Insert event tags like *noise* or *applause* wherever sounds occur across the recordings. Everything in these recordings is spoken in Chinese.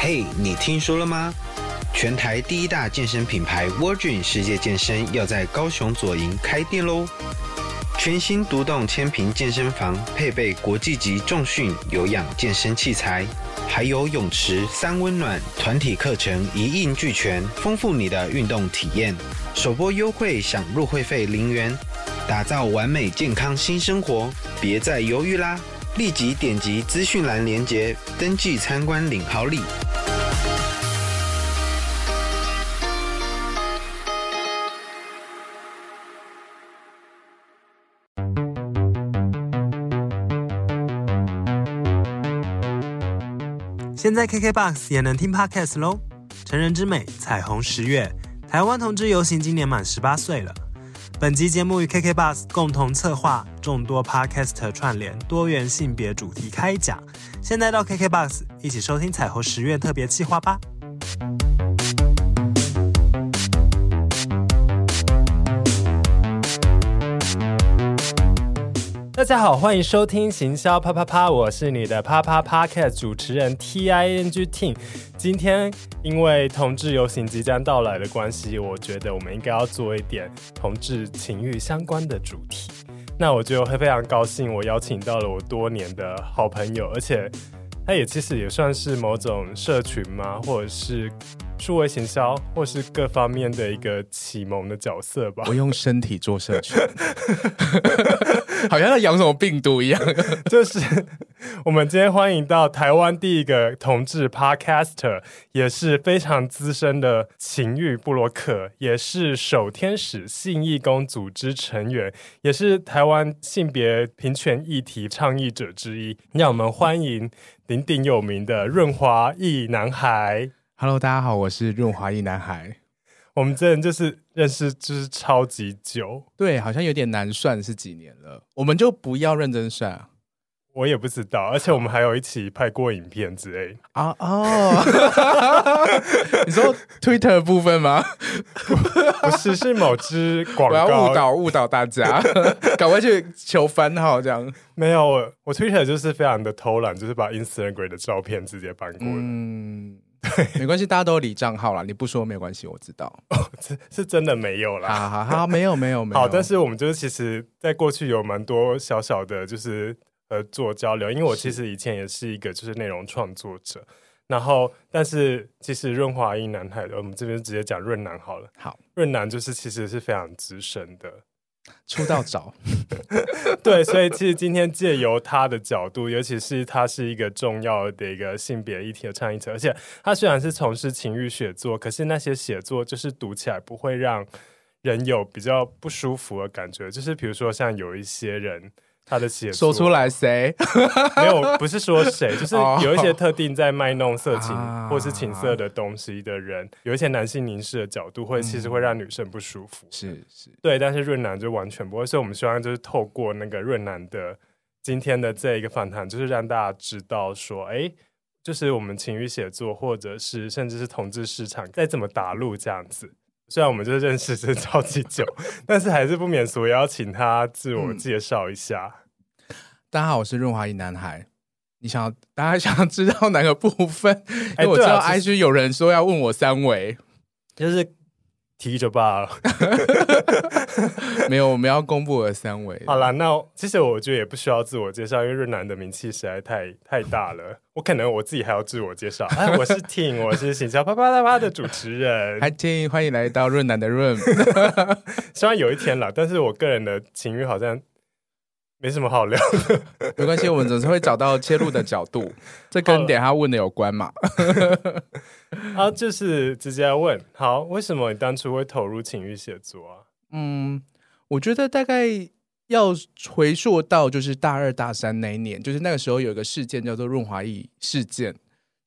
嘿，你听说了吗？全台第一大健身品牌 Virgin 世界健身要在高雄左营开店喽！全新独栋千坪健身房，配备国际级重训有氧健身器材，还有泳池三温暖，团体课程一应俱全，丰富你的运动体验。首波优惠享入会费零元，打造完美健康新生活，别再犹豫啦！立即点击资讯栏链接，登记参观领好礼。现在 KKBOX 也能听 Podcast 喽！成人之美，彩虹十月，台湾同志游行今年满十八岁了。本集节目与 KKBOX 共同策划众多 Podcast 串联多元性别主题开讲，现在到 KKBOX 一起收听彩虹十月特别企划吧。大家好，欢迎收听行销啪啪啪，我是你的啪啪 Podcast 主持人 T I N G Ting。今天因为同志游行即将到来的关系，我觉得我们应该要做一点同志情欲相关的主题。那我就会非常高兴，我邀请到了我多年的好朋友，而且他也其实也算是某种社群嘛，或者是。数位行销，或是各方面的一个启蒙的角色吧。我用身体做社群，*laughs* 好像在养什么病毒一样。*laughs* 就是我们今天欢迎到台湾第一个同志 Podcaster，也是非常资深的情欲布洛克，也是手天使性义工组织成员，也是台湾性别平权议题倡议者之一。让我们欢迎鼎鼎有名的润滑液男孩。Hello，大家好，我是润滑一男孩。我们这人就是认识就是超级久，对，好像有点难算是几年了。我们就不要认真算，我也不知道。而且我们还有一起拍过影片之类啊哦。*laughs* 你说 Twitter 部分吗？不是，是某支广告。我要误导误导大家，*laughs* 赶快去求番号这样。没有，我我 Twitter 就是非常的偷懒，就是把 Instagram 的照片直接搬过来。嗯。*laughs* 没关系，大家都有理账号啦。你不说没有关系，我知道。*laughs* 哦，是是真的没有啦。好好好，没有没有没有。好，但是我们就是其实在过去有蛮多小小的，就是呃做交流。因为我其实以前也是一个就是内容创作者，然后但是其实润滑一男孩，我们这边直接讲润男好了。好，润男就是其实是非常资深的。出道早，*laughs* 对，所以其实今天借由他的角度，尤其是他是一个重要的一个性别议题的倡议者，而且他虽然是从事情欲写作，可是那些写作就是读起来不会让人有比较不舒服的感觉，就是比如说像有一些人。他的写作说出来谁 *laughs* 没有？不是说谁，就是有一些特定在卖弄色情或是情色的东西的人，啊、有一些男性凝视的角度，会其实会让女生不舒服。是是，对。但是润男就完全不会，所以我们希望就是透过那个润男的今天的这一个访谈，就是让大家知道说，哎，就是我们情欲写作，或者是甚至是同志市场该怎么打入这样子。虽然我们就是认识是超级久，但是还是不免俗，要请他自我介绍一下。嗯。大家好，我是润滑一男孩。你想要大家想要知道哪个部分？哎，我知道 IG 有人说要问我三围，就是。提着罢了，*laughs* 没有，我们要公布我的三围。好了，那其实我觉得也不需要自我介绍，因为润南的名气实在太太大了。我可能我自己还要自我介绍。哎，我是 Ting，*laughs* 我是行销啪啪啪啪的主持人。嗨，Ting，欢迎来到润南的润。*laughs* 虽然有一天啦，但是我个人的情欲好像。没什么好聊的，*laughs* 没关系，我们总是会找到切入的角度，*laughs* 这跟等下问的有关嘛？好，就是直接问，好，为什么你当初会投入情欲写作啊？嗯，我觉得大概要回溯到就是大二大三那一年，就是那个时候有一个事件叫做润滑液事件，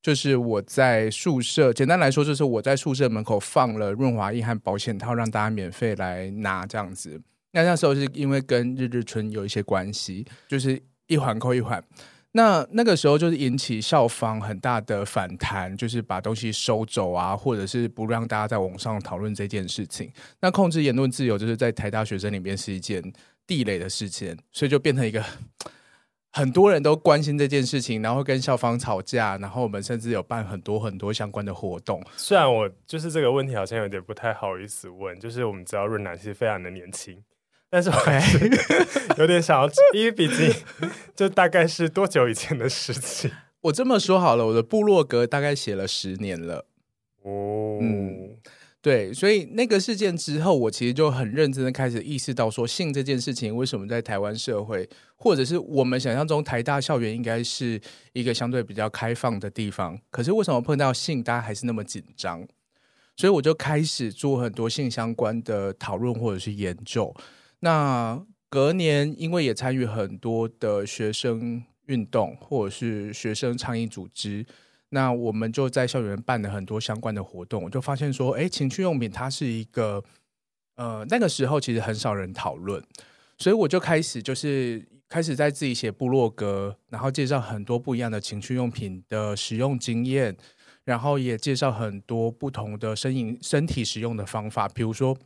就是我在宿舍，简单来说就是我在宿舍门口放了润滑液和保险套，让大家免费来拿这样子。那那时候是因为跟日日春有一些关系，就是一环扣一环。那那个时候就是引起校方很大的反弹，就是把东西收走啊，或者是不让大家在网上讨论这件事情。那控制言论自由，就是在台大学生里面是一件地雷的事情，所以就变成一个很多人都关心这件事情，然后跟校方吵架，然后我们甚至有办很多很多相关的活动。虽然我就是这个问题好像有点不太好意思问，就是我们知道润男是非常的年轻，但是我还是 *laughs* 有点想要，因为毕竟就大概是多久以前的事情。*laughs* 我这么说好了，我的部落格大概写了十年了。哦，嗯。对，所以那个事件之后，我其实就很认真的开始意识到，说性这件事情为什么在台湾社会，或者是我们想象中台大校园应该是一个相对比较开放的地方，可是为什么碰到性大家还是那么紧张？所以我就开始做很多性相关的讨论或者是研究。那隔年，因为也参与很多的学生运动或者是学生倡议组织。那我们就在校园办了很多相关的活动，我就发现说，哎，情趣用品它是一个，呃，那个时候其实很少人讨论，所以我就开始就是开始在自己写部落格，然后介绍很多不一样的情趣用品的使用经验，然后也介绍很多不同的身影身体使用的方法，比如说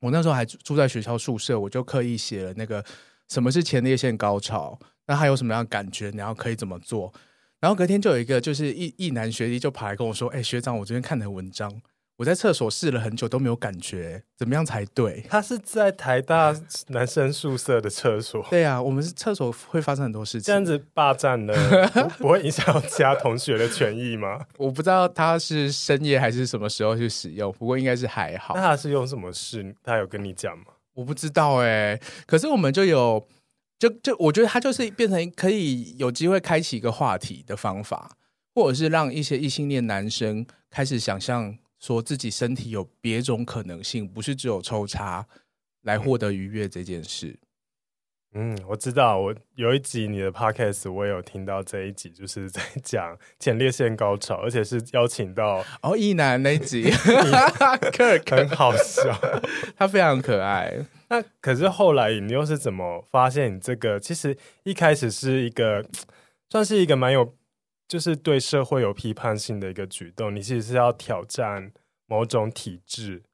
我那时候还住在学校宿舍，我就刻意写了那个什么是前列腺高潮，那还有什么样的感觉，然后可以怎么做。然后隔天就有一个就是一一男学弟就跑来跟我说：“哎，学长，我昨天看的文章，我在厕所试了很久都没有感觉，怎么样才对？”他是在台大男生宿舍的厕所。对啊，我们是厕所会发生很多事情。这样子霸占了，*laughs* 不会影响到其他同学的权益吗？我不知道他是深夜还是什么时候去使用，不过应该是还好。那他是用什么事？他有跟你讲吗？我不知道哎，可是我们就有。就就我觉得他就是变成可以有机会开启一个话题的方法，或者是让一些异性恋男生开始想象说自己身体有别种可能性，不是只有抽插来获得愉悦这件事。嗯，我知道，我有一集你的 podcast 我也有听到这一集，就是在讲前列腺高潮，而且是邀请到哦一男那一集，*laughs* 很好笑，他非常可爱。那可是后来你又是怎么发现你这个？其实一开始是一个算是一个蛮有，就是对社会有批判性的一个举动。你其实是要挑战某种体制，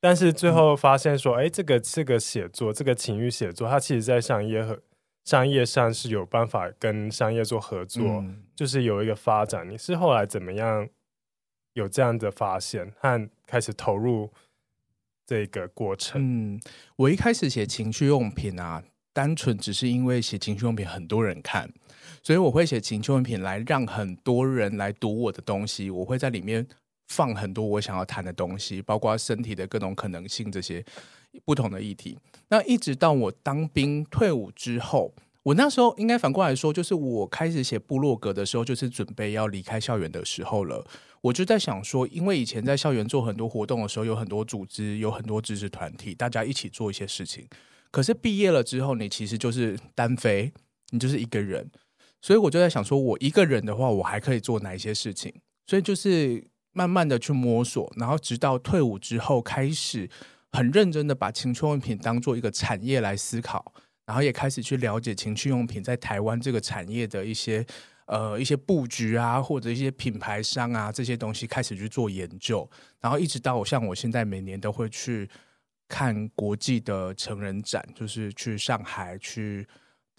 但是最后发现说，哎、嗯，这个这个写作，这个情欲写作，它其实在商业和商业上是有办法跟商业做合作，嗯、就是有一个发展。你是后来怎么样有这样的发现和开始投入？这个过程，嗯，我一开始写情趣用品啊，单纯只是因为写情趣用品很多人看，所以我会写情趣用品来让很多人来读我的东西。我会在里面放很多我想要谈的东西，包括身体的各种可能性这些不同的议题。那一直到我当兵退伍之后，我那时候应该反过来说，就是我开始写部落格的时候，就是准备要离开校园的时候了。我就在想说，因为以前在校园做很多活动的时候，有很多组织，有很多知识团体，大家一起做一些事情。可是毕业了之后，你其实就是单飞，你就是一个人。所以我就在想说，我一个人的话，我还可以做哪一些事情？所以就是慢慢的去摸索，然后直到退伍之后，开始很认真的把情趣用品当做一个产业来思考，然后也开始去了解情趣用品在台湾这个产业的一些。呃，一些布局啊，或者一些品牌商啊，这些东西开始去做研究，然后一直到我像我现在每年都会去看国际的成人展，就是去上海、去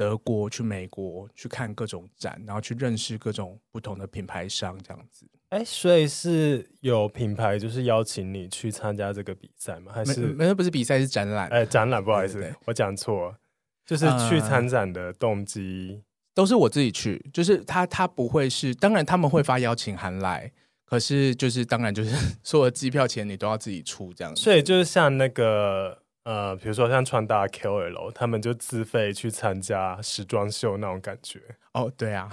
德国、去美国去看各种展，然后去认识各种不同的品牌商，这样子。哎，所以是有品牌就是邀请你去参加这个比赛吗？还是没有？不是比赛，是展览。哎，展览，不好意思，我讲错了，就是去参展的动机。都是我自己去，就是他他不会是，当然他们会发邀请函来，可是就是当然就是 *laughs* 所有的机票钱你都要自己出这样子。所以就是像那个呃，比如说像穿搭 KOL，他们就自费去参加时装秀那种感觉。哦，对啊，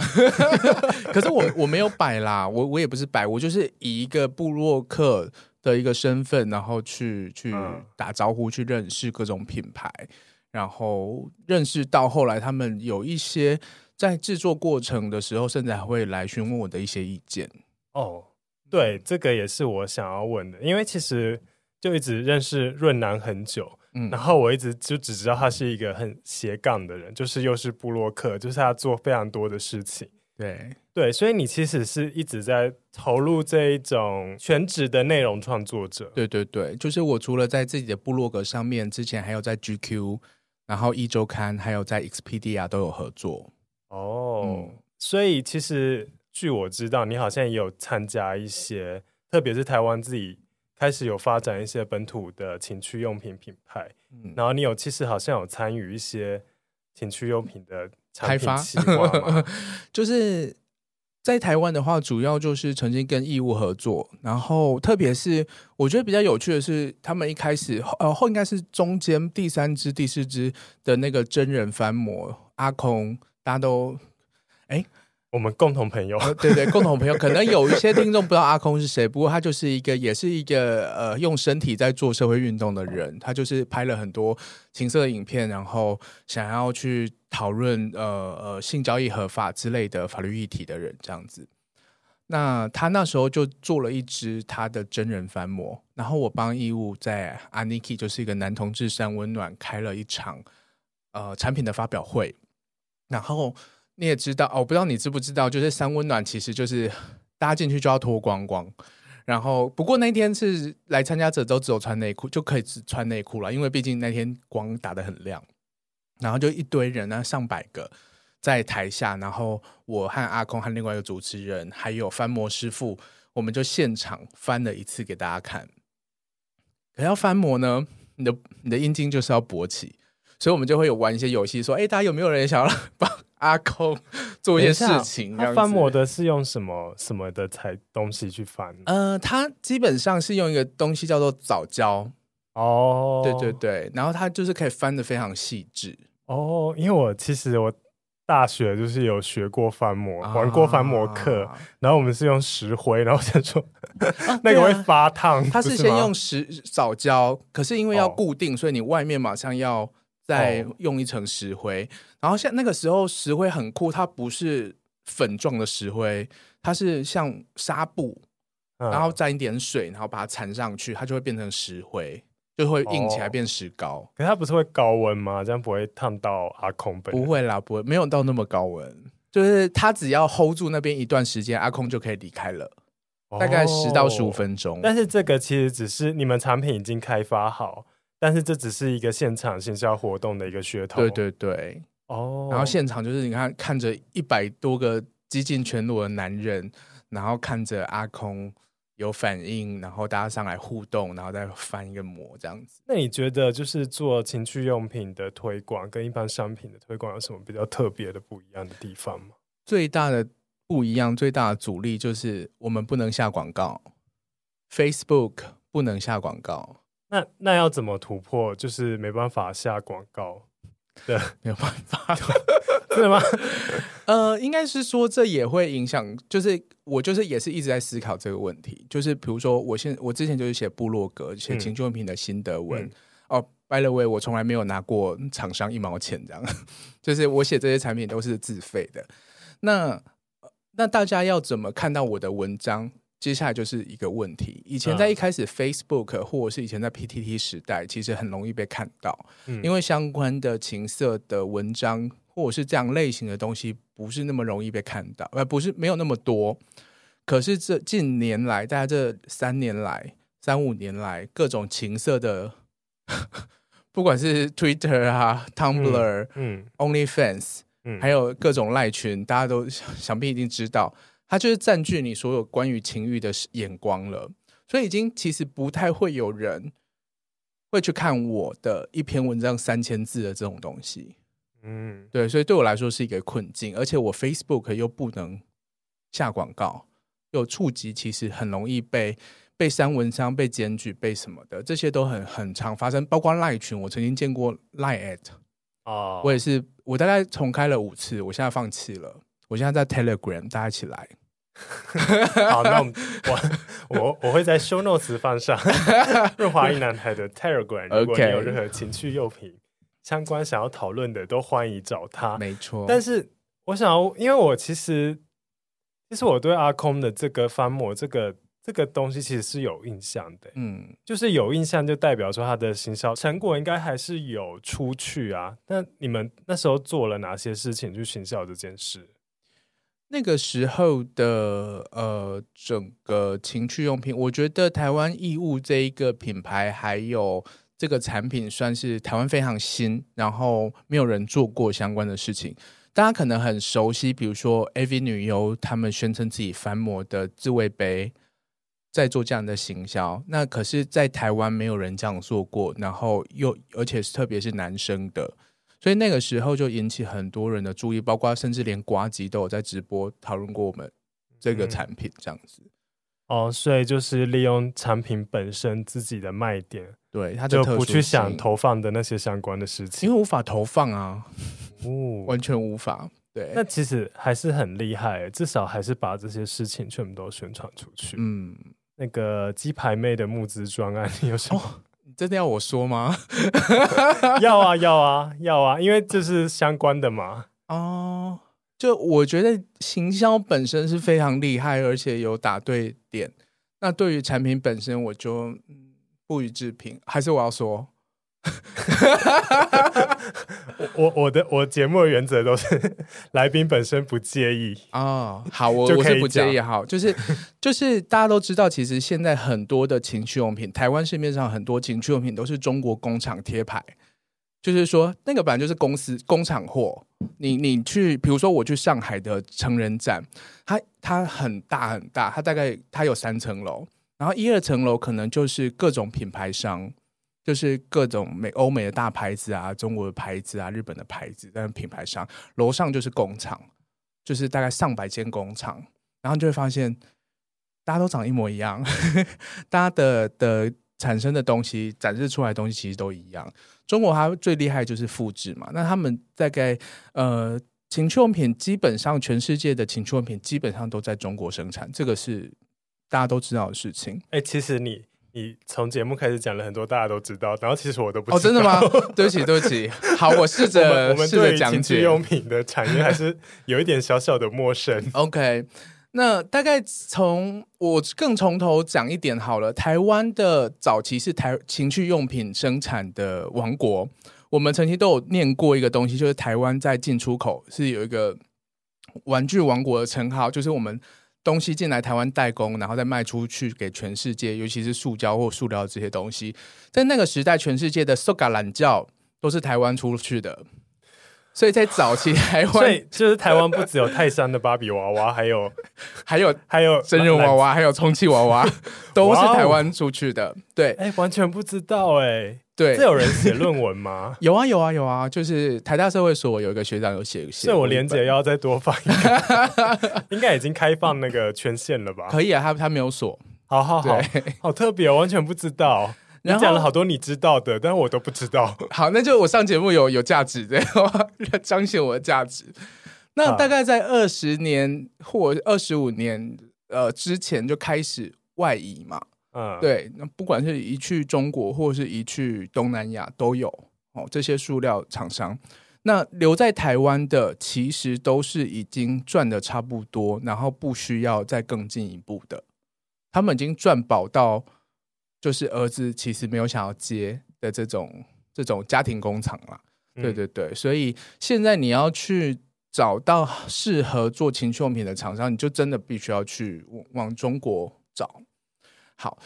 *laughs* 可是我我没有摆啦，*laughs* 我我也不是摆，我就是以一个部落客的一个身份，然后去去打招呼，去认识各种品牌，然后认识到后来他们有一些。在制作过程的时候，甚至还会来询问我的一些意见。哦，对，这个也是我想要问的，因为其实就一直认识润南很久，嗯，然后我一直就只知道他是一个很斜杠的人，就是又是部落客，就是他做非常多的事情。对对，所以你其实是一直在投入这一种全职的内容创作者。对对对，就是我除了在自己的部落格上面，之前还有在 GQ，然后一周刊，还有在 Expedia 都有合作。哦，嗯、所以其实据我知道，你好像也有参加一些，特别是台湾自己开始有发展一些本土的情趣用品品牌，嗯、然后你有其实好像有参与一些情趣用品的开发 *laughs* 就是。在台湾的话，主要就是曾经跟义乌合作，然后特别是我觉得比较有趣的是，他们一开始呃后应该是中间第三支、第四支的那个真人翻模阿空，大家都哎。诶我们共同朋友，对对，共同朋友，可能有一些听众不知道阿空是谁，不过他就是一个，也是一个呃，用身体在做社会运动的人。他就是拍了很多情色影片，然后想要去讨论呃呃性交易合法之类的法律议题的人，这样子。那他那时候就做了一支他的真人翻模，然后我帮义务在 Anik，就是一个男同志三温暖开了一场呃产品的发表会，然后。你也知道哦，不知道你知不知道，就是三温暖其实就是搭进去就要脱光光，然后不过那天是来参加者都只有穿内裤，就可以只穿内裤了，因为毕竟那天光打得很亮，然后就一堆人呢，上百个在台下，然后我和阿空和另外一个主持人还有翻模师傅，我们就现场翻了一次给大家看。可要翻模呢，你的你的阴茎就是要勃起，所以我们就会有玩一些游戏，说，哎，大家有没有人想要 *laughs* 帮？阿空 *laughs* 做一些事情，他翻模的是用什么什么的材东西去翻？呃，他基本上是用一个东西叫做藻胶哦，对对对，然后它就是可以翻得非常细致。哦。因为我其实我大学就是有学过翻模，啊、玩过翻模课，然后我们是用石灰，然后想说、啊、*laughs* 那个会发烫，它是先用石藻胶，可是因为要固定，哦、所以你外面马上要。再用一层石灰，哦、然后像那个时候石灰很酷，它不是粉状的石灰，它是像纱布，嗯、然后沾一点水，然后把它缠上去，它就会变成石灰，就会硬起来变石膏。哦、可是它不是会高温吗？这样不会烫到阿空本？不会啦，不会，没有到那么高温，就是它只要 hold 住那边一段时间，阿空就可以离开了，大概十到十五分钟。哦、但是这个其实只是你们产品已经开发好。但是这只是一个现场线下活动的一个噱头。对对对，哦。Oh. 然后现场就是你看看着一百多个几近全裸的男人，然后看着阿空有反应，然后大家上来互动，然后再翻一个模这样子。那你觉得就是做情趣用品的推广跟一般商品的推广有什么比较特别的不一样的地方吗？最大的不一样，最大的阻力就是我们不能下广告，Facebook 不能下广告。那那要怎么突破？就是没办法下广告，对，没有办法，*laughs* 真的吗？*laughs* 呃，应该是说这也会影响，就是我就是也是一直在思考这个问题。就是比如说，我现我之前就是写部落格，写情趣用品的心得文。嗯、哦，by the way，我从来没有拿过厂商一毛钱，这样，*laughs* 就是我写这些产品都是自费的。那那大家要怎么看到我的文章？接下来就是一个问题。以前在一开始 Facebook 或者是以前在 PTT 时代，其实很容易被看到，嗯、因为相关的情色的文章或者是这样类型的东西不是那么容易被看到，呃不是没有那么多。可是这近年来，大概这三年来、三五年来，各种情色的，*laughs* 不管是 Twitter 啊、Tumblr、嗯、嗯、OnlyFans，嗯，还有各种赖群，大家都想必已经知道。它就是占据你所有关于情欲的眼光了，所以已经其实不太会有人会去看我的一篇文章三千字的这种东西。嗯，对，所以对我来说是一个困境，而且我 Facebook 又不能下广告，又触及其实很容易被被删文章、被检举、被什么的，这些都很很常发生。包括赖群，我曾经见过赖 at 哦，我也是，我大概重开了五次，我现在放弃了。我现在在 Telegram，大家一起来。*laughs* 好，那我们我我我会在 Show Notes 放上 *laughs* 润滑一男孩的 Telegram。如果你有任何情趣用品相关想要讨论的，都欢迎找他。没错。但是我想要，因为我其实其实我对阿空的这个翻模这个这个东西其实是有印象的。嗯，就是有印象，就代表说他的行销成果应该还是有出去啊。那你们那时候做了哪些事情去行销这件事？那个时候的呃，整个情趣用品，我觉得台湾义务这一个品牌还有这个产品算是台湾非常新，然后没有人做过相关的事情。大家可能很熟悉，比如说 AV 女优，他们宣称自己翻模的自慰杯，在做这样的行销。那可是，在台湾没有人这样做过，然后又而且是特别是男生的，所以那个时候就引起很多人的注意，包括甚至连瓜吉都有在直播讨论过我们这个产品这样子。嗯哦，所以就是利用产品本身自己的卖点，对，他就不去想投放的那些相关的事情，因为无法投放啊，哦，完全无法。对，那其实还是很厉害，至少还是把这些事情全部都宣传出去。嗯，那个鸡排妹的募资专案，你有什么？真的要我说吗？*laughs* 要啊，要啊，要啊，因为这是相关的嘛。哦。就我觉得行销本身是非常厉害，而且有打对点。那对于产品本身，我就不予置评。还是我要说，*laughs* 我我的我节目的原则都是来宾本身不介意啊、哦。好，我我是不介意。好，就是就是大家都知道，其实现在很多的情趣用品，*laughs* 台湾市面上很多情趣用品都是中国工厂贴牌。就是说，那个本来就是公司工厂货。你你去，比如说我去上海的成人展，它它很大很大，它大概它有三层楼，然后一二层楼可能就是各种品牌商，就是各种美欧美的大牌子啊，中国的牌子啊，日本的牌子，但是品牌商楼上就是工厂，就是大概上百间工厂，然后就会发现大家都长一模一样，*laughs* 大家的的产生的东西展示出来的东西其实都一样。中国它最厉害就是复制嘛，那他们大概呃情趣用品基本上全世界的情趣用品基本上都在中国生产，这个是大家都知道的事情。哎、其实你你从节目开始讲了很多大家都知道，然后其实我都不知道。哦，真的吗？*laughs* 对不起，对不起。好，我试着我们对情趣用品的产业还是有一点小小的陌生。*laughs* OK。那大概从我更从头讲一点好了。台湾的早期是台情趣用品生产的王国，我们曾经都有念过一个东西，就是台湾在进出口是有一个玩具王国的称号，就是我们东西进来台湾代工，然后再卖出去给全世界，尤其是塑胶或塑料这些东西，在那个时代，全世界的塑胶懒觉都是台湾出去的。所以在早期 *laughs* 台湾，所以就是台湾不只有泰山的芭比娃娃，*laughs* 还有还有还有真人娃娃，还有充气娃娃，都是台湾出去的。对，哎、欸，完全不知道哎、欸。对，这有人写论文吗？*laughs* 有啊，有啊，有啊，就是台大社会所有一个学长有写写。所以我连结要再多放一个，*laughs* 应该已经开放那个权限了吧？可以啊，他他没有锁。好好好，好特别，我完全不知道。你讲了好多你知道的，但是我都不知道。好，那就我上节目有有价值的，彰显我的价值。那大概在二十年或二十五年呃之前就开始外移嘛，嗯，对。那不管是一去中国或是一去东南亚都有哦，这些塑料厂商。那留在台湾的其实都是已经赚的差不多，然后不需要再更进一步的，他们已经赚饱到。就是儿子其实没有想要接的这种这种家庭工厂啦，嗯、对对对，所以现在你要去找到适合做情趣用品的厂商，你就真的必须要去往中国找。好，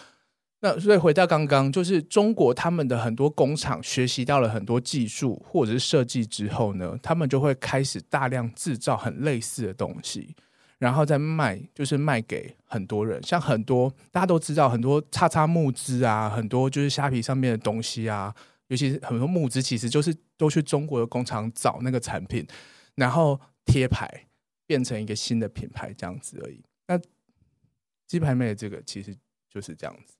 那所以回到刚刚，就是中国他们的很多工厂学习到了很多技术或者是设计之后呢，他们就会开始大量制造很类似的东西。然后再卖，就是卖给很多人，像很多大家都知道，很多叉叉木资啊，很多就是虾皮上面的东西啊，尤其是很多木资，其实就是都去中国的工厂找那个产品，然后贴牌变成一个新的品牌这样子而已。那鸡排妹的这个其实就是这样子，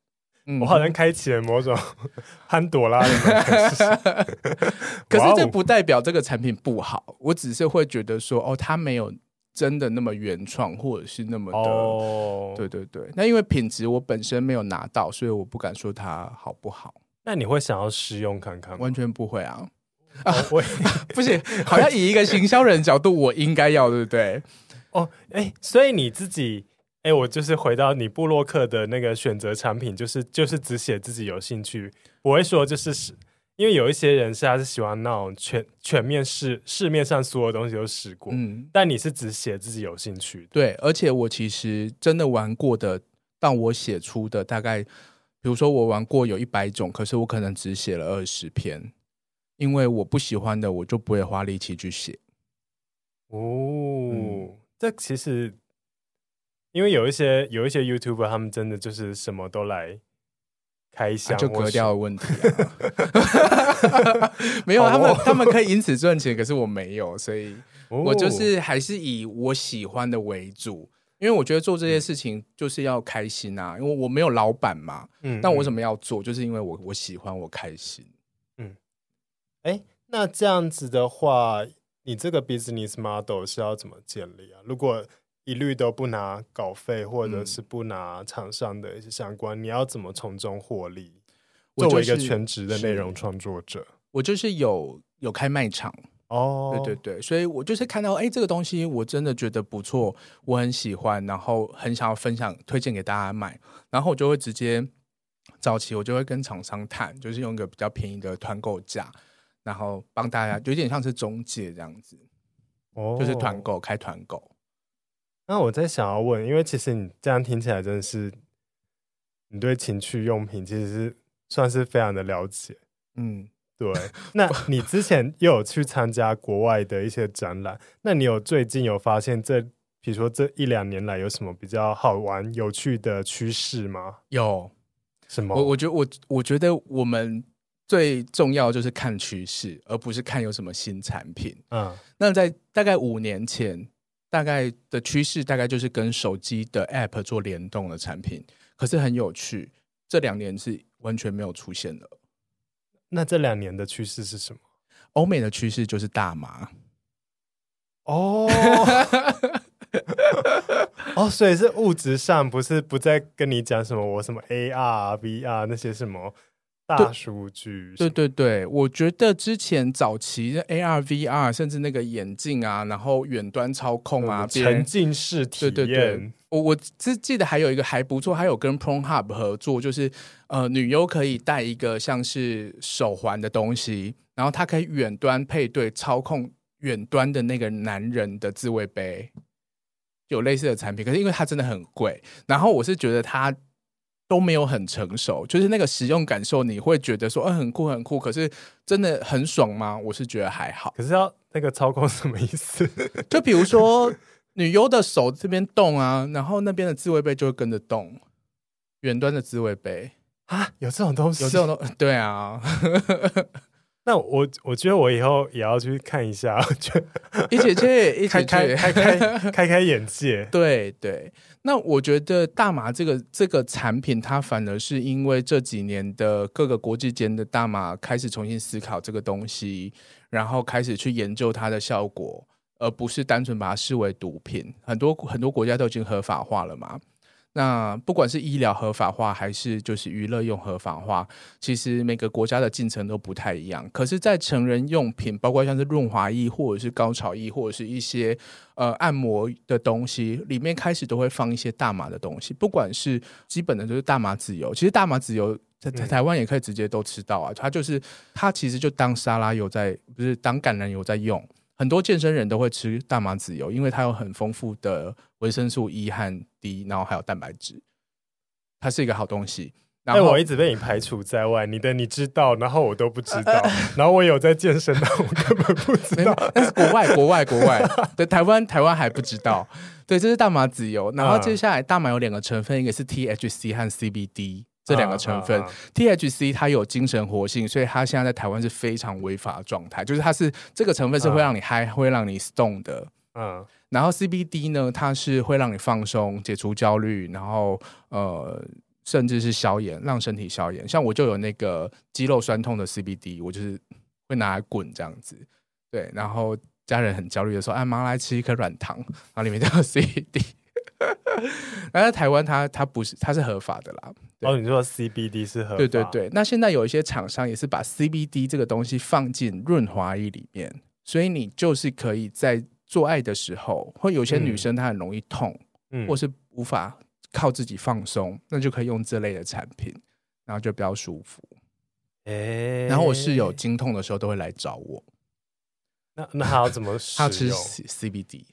嗯，我好像开启了某种 *laughs* 潘朵拉的 *laughs* 可是这不代表这个产品不好，我只是会觉得说，哦，它没有。真的那么原创，或者是那么的，oh. 对对对。那因为品质我本身没有拿到，所以我不敢说它好不好。那你会想要试用看看吗？完全不会啊！啊，我 *laughs* 不行，好像以一个行销人的角度，我应该要，对不对？哦，哎，所以你自己，哎，我就是回到你布洛克的那个选择产品，就是就是只写自己有兴趣，不会说就是是。因为有一些人是他是喜欢那种全全面试市面上所有东西都试过，嗯，但你是只写自己有兴趣的，对，而且我其实真的玩过的，但我写出的大概，比如说我玩过有一百种，可是我可能只写了二十篇，因为我不喜欢的我就不会花力气去写。哦，嗯、这其实因为有一些有一些 YouTuber，他们真的就是什么都来开箱，啊、就格调的问题、啊。*laughs* 没有，他们他们可以因此赚钱，可是我没有，所以我就是还是以我喜欢的为主。因为我觉得做这些事情就是要开心啊，因为我没有老板嘛。嗯，但我为什么要做？就是因为我我喜欢，我开心。嗯，哎，那这样子的话，你这个 business model 是要怎么建立啊？如果一律都不拿稿费，或者是不拿厂商的一些相关，嗯、你要怎么从中获利？作为一个全职的内容创作者，我就是有有开卖场。哦，oh. 对对对，所以我就是看到，哎，这个东西我真的觉得不错，我很喜欢，然后很想要分享、推荐给大家买，然后我就会直接早期我就会跟厂商谈，就是用一个比较便宜的团购价，然后帮大家有点像是中介这样子，哦，oh. 就是团购开团购。那我在想要问，因为其实你这样听起来真的是，你对情趣用品其实是算是非常的了解，嗯。对，那你之前又有去参加国外的一些展览，那你有最近有发现这，比如说这一两年来有什么比较好玩、有趣的趋势吗？有什么？我我觉得我我觉得我们最重要就是看趋势，而不是看有什么新产品。嗯，那在大概五年前，大概的趋势大概就是跟手机的 App 做联动的产品，可是很有趣，这两年是完全没有出现的。那这两年的趋势是什么？欧美的趋势就是大麻。哦，*laughs* 哦，所以是物质上，不是不再跟你讲什么我什么 AR、VR 那些什么大数据。对对对，我觉得之前早期的 AR、VR，甚至那个眼镜啊，然后远端操控啊，沉浸式体验。对对对。我我只记得还有一个还不错，还有跟 Pornhub 合作，就是呃，女优可以戴一个像是手环的东西，然后她可以远端配对操控远端的那个男人的自慰杯，有类似的产品。可是因为它真的很贵，然后我是觉得它都没有很成熟，就是那个使用感受你会觉得说，嗯、呃，很酷很酷，可是真的很爽吗？我是觉得还好。可是要那个操控什么意思？*laughs* 就比如说。女优的手这边动啊，然后那边的自慰杯就会跟着动，远端的自慰杯啊，有这种东西，有这种东西，对啊。*laughs* 那我我觉得我以后也要去看一下，我觉得一起去，一起去，开开开开开开眼界。对 *laughs* 对，那我觉得大麻这个这个产品，它反而是因为这几年的各个国际间的大麻开始重新思考这个东西，然后开始去研究它的效果。而不是单纯把它视为毒品，很多很多国家都已经合法化了嘛。那不管是医疗合法化，还是就是娱乐用合法化，其实每个国家的进程都不太一样。可是，在成人用品，包括像是润滑液，或者是高潮液，或者是一些呃按摩的东西，里面开始都会放一些大麻的东西。不管是基本的，就是大麻籽油，其实大麻籽油在在台湾也可以直接都吃到啊。它就是它其实就当沙拉油在，不是当橄榄油在用。很多健身人都会吃大麻籽油，因为它有很丰富的维生素 E 和 D，然后还有蛋白质，它是一个好东西。然后我一直被你排除在外，你的你知道，然后我都不知道，然后我有在健身，但我根本不知道。但是国外，国外，国外，*laughs* 对台湾，台湾还不知道。对，这是大麻籽油。然后接下来，大麻有两个成分，一个是 THC 和 CBD。这两个成分，啊啊啊，THC 它有精神活性，所以它现在在台湾是非常违法的状态。就是它是这个成分是会让你嗨，啊，会让你 stone 的。嗯，然后 CBD 呢，它是会让你放松、解除焦虑，然后呃，甚至是消炎，让身体消炎。像我就有那个肌肉酸痛的 CBD，我就是会拿来滚这样子。对，然后家人很焦虑的时候，哎，妈来吃一颗软糖，然后里面就有 CBD。*laughs* 而在台湾，它它不是，它是合法的啦。哦，你说 CBD 是合法？对对对。那现在有一些厂商也是把 CBD 这个东西放进润滑液里面，所以你就是可以在做爱的时候，或有些女生她很容易痛，嗯，或是无法靠自己放松，那就可以用这类的产品，然后就比较舒服。哎、欸，然后我室友经痛的时候都会来找我。那那还要怎么？他吃 CBD？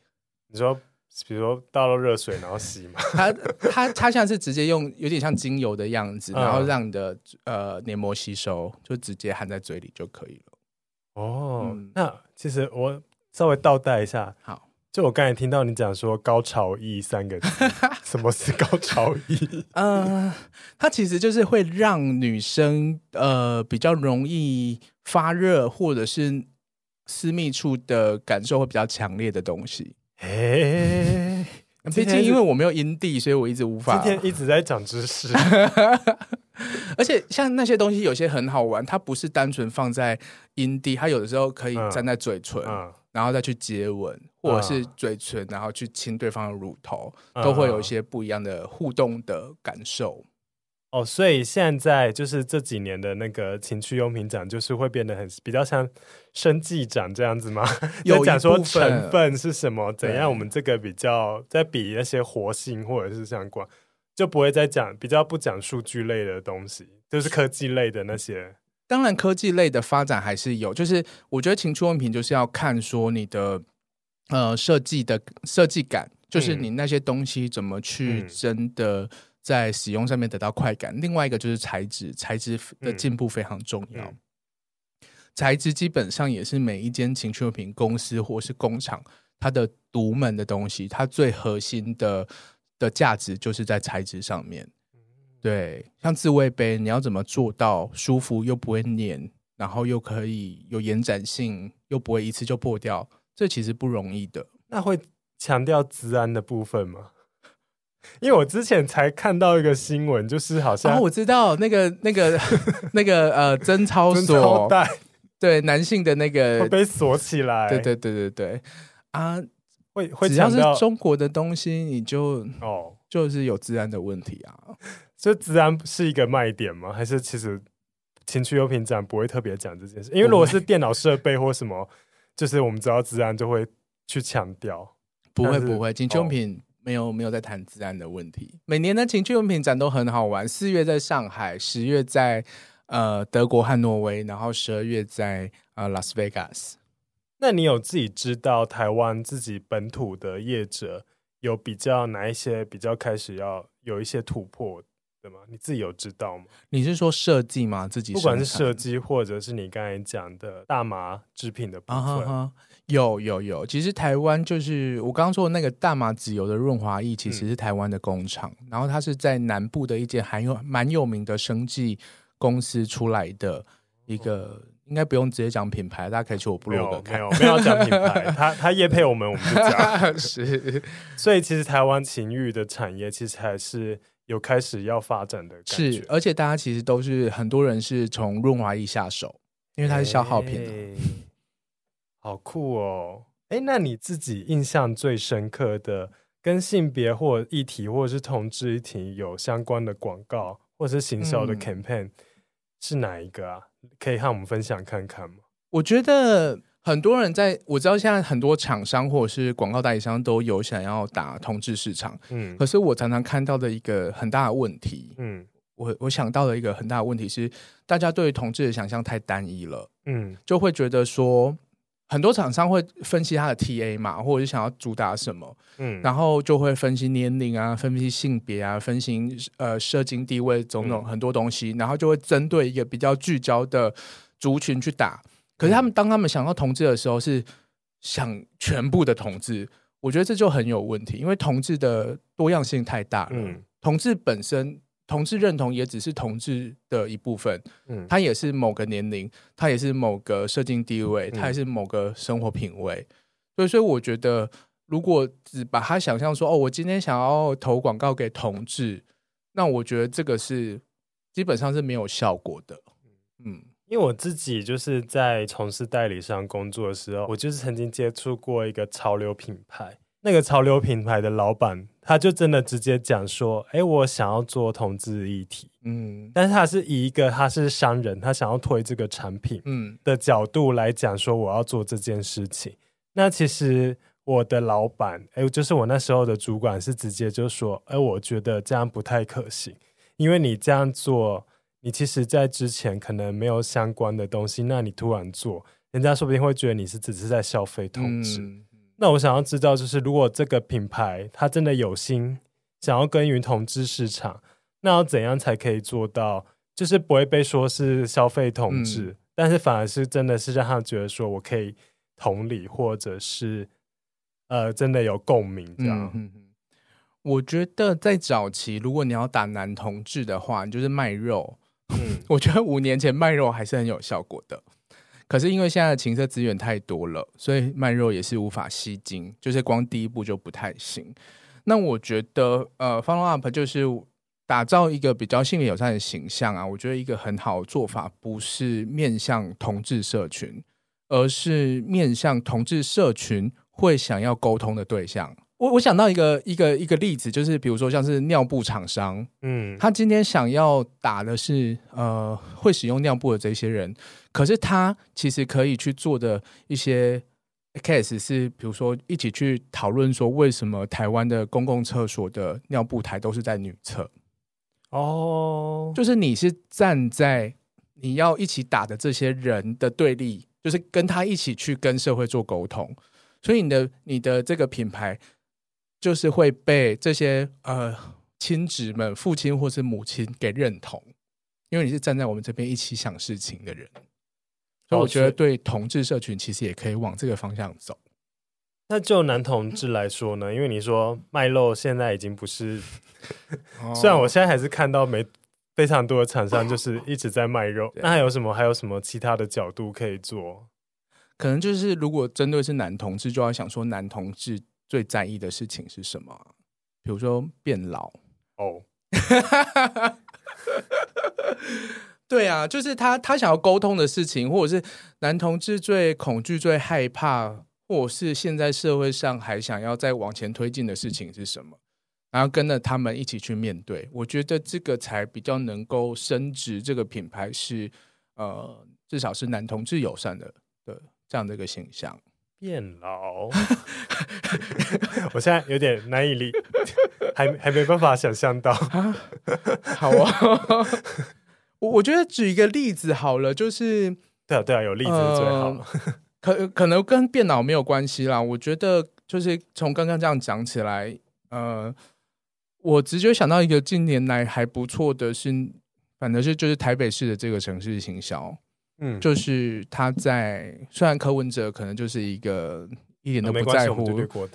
你说？比如说倒了热水然后洗嘛，它它它像是直接用有点像精油的样子，然后让你的呃黏膜吸收，就直接含在嘴里就可以了。哦，嗯、那其实我稍微倒带一下，好，就我刚才听到你讲说“高潮液”三个字，*laughs* 什么是高潮液？*laughs* 呃，它其实就是会让女生呃比较容易发热，或者是私密处的感受会比较强烈的东西。哎，毕竟因为我没有阴蒂，所以我一直无法。今天一直在讲知识，*laughs* 而且像那些东西有些很好玩，它不是单纯放在阴蒂，它有的时候可以粘在嘴唇。嗯嗯然后再去接吻，或者是嘴唇，然后去亲对方的乳头，嗯、都会有一些不一样的互动的感受。哦，所以现在就是这几年的那个情趣用品展，就是会变得很比较像生技展这样子吗？*laughs* 有讲说成分是什么，怎样？我们这个比较在比那些活性或者是相关，就不会再讲比较不讲数据类的东西，就是科技类的那些。当然，科技类的发展还是有，就是我觉得情趣用品就是要看说你的呃设计的设计感，就是你那些东西怎么去真的在使用上面得到快感。嗯、另外一个就是材质，材质的进步非常重要。嗯嗯、材质基本上也是每一间情趣用品公司或是工厂它的独门的东西，它最核心的的价值就是在材质上面。对，像自慰杯，你要怎么做到舒服又不会黏，然后又可以有延展性，又不会一次就破掉，这其实不容易的。那会强调资安的部分吗？*laughs* 因为我之前才看到一个新闻，就是好像、哦、我知道那个 *laughs* 那个 *laughs* 那个呃贞操锁带，对男性的那个会被锁起来，对对对对对啊，会会只要是中国的东西，你就哦就是有治安的问题啊。这治安是一个卖点吗？还是其实情趣用品展不会特别讲这件事？因为如果是电脑设备或什么，就是我们知道治安就会去强调。不会不会，情趣用品没有、哦、没有在谈治安的问题。每年的情趣用品展都很好玩，四月在上海，十月在呃德国汉诺威，然后十二月在呃拉斯维加斯。那你有自己知道台湾自己本土的业者有比较哪一些比较开始要有一些突破？的吗？你自己有知道吗？你是说设计吗？自己不管是设计，或者是你刚才讲的大麻制品的部分，啊、哈哈有有有。其实台湾就是我刚刚说的那个大麻籽油的润滑液，其实是台湾的工厂，嗯、然后它是在南部的一间还有蛮有名的生技公司出来的一个，哦、应该不用直接讲品牌，大家可以去我部落格看。没有没有没有讲品牌，他他业配我们，我们就讲 *laughs* 是。*laughs* 所以其实台湾情欲的产业其实还是。有开始要发展的感觉，是，而且大家其实都是很多人是从润滑液下手，因为它是消耗品，欸，好酷哦！哎，那你自己印象最深刻的跟性别或议题，或者是同志议题有相关的广告，或者是行销的 campaign，嗯，是哪一个啊？可以和我们分享看看吗？我觉得。很多人在我知道，现在很多厂商或者是广告代理商都有想要打同志市场，嗯，可是我常常看到的一个很大的问题，嗯，我我想到的一个很大的问题是，大家对于同志的想象太单一了，嗯，就会觉得说，很多厂商会分析他的 TA 嘛，或者是想要主打什么，嗯，然后就会分析年龄啊，分析性别啊，分析呃社经地位种种很多东西，嗯，然后就会针对一个比较聚焦的族群去打。可是他们当他们想要同志的时候，是想全部的同志，我觉得这就很有问题，因为同志的多样性太大了。嗯，同志本身，同志认同也只是同志的一部分。嗯，他也是某个年龄，他也是某个社经地位，他也是某个生活品味。所以，所以我觉得，如果只把他想象说，哦，我今天想要投广告给同志，那我觉得这个是基本上是没有效果的。嗯。因为我自己就是在从事代理商工作的时候，我就是曾经接触过一个潮流品牌。那个潮流品牌的老板，他就真的直接讲说：“哎，我想要做同志议题，嗯，但是他是以一个他是商人，他想要推这个产品，嗯的角度来讲说我要做这件事情。那其实我的老板，哎，就是我那时候的主管，是直接就说：哎，我觉得这样不太可行，因为你这样做。”你其实，在之前可能没有相关的东西，那你突然做，人家说不定会觉得你是只是在消费同志。嗯、那我想要知道，就是如果这个品牌它真的有心想要耕耘同志市场，那要怎样才可以做到，就是不会被说是消费同志，嗯、但是反而是真的是让他觉得说我可以同理，或者是呃真的有共鸣这样。嗯嗯我觉得在早期，如果你要打男同志的话，你就是卖肉。嗯，*laughs* 我觉得五年前卖肉还是很有效果的。可是因为现在的情色资源太多了，所以卖肉也是无法吸睛，就是光第一步就不太行。那我觉得，呃，follow up 就是打造一个比较性别友善的形象啊。我觉得一个很好的做法，不是面向同志社群，而是面向同志社群会想要沟通的对象。我我想到一个一个一个例子，就是比如说像是尿布厂商，嗯，他今天想要打的是呃会使用尿布的这些人，可是他其实可以去做的一些 case 是，比如说一起去讨论说，为什么台湾的公共厕所的尿布台都是在女厕？哦，就是你是站在你要一起打的这些人的对立，就是跟他一起去跟社会做沟通，所以你的你的这个品牌。就是会被这些呃亲职们、父亲或是母亲给认同，因为你是站在我们这边一起想事情的人，所以我觉得对同志社群其实也可以往这个方向走。那就男同志来说呢？因为你说卖肉现在已经不是，虽然我现在还是看到没非常多的厂商就是一直在卖肉，那还有什么？还有什么其他的角度可以做？可能就是如果针对是男同志，就要想说男同志。最在意的事情是什么？比如说变老哦，*laughs* 对啊，就是他他想要沟通的事情，或者是男同志最恐惧、最害怕，或者是现在社会上还想要再往前推进的事情是什么？然后跟着他们一起去面对，我觉得这个才比较能够升值。这个品牌是呃，至少是男同志友善的的这样的一个形象。变老，*laughs* 我现在有点难以理，*laughs* 还还没办法想象到。好啊，*laughs* 我我觉得举一个例子好了，就是对啊对啊，有例子最好。呃、可可能跟变老没有关系啦。我觉得就是从刚刚这样讲起来，呃，我直觉想到一个近年来还不错的是，反正是就是台北市的这个城市行销。嗯，就是他在虽然柯文哲可能就是一个一点都不在乎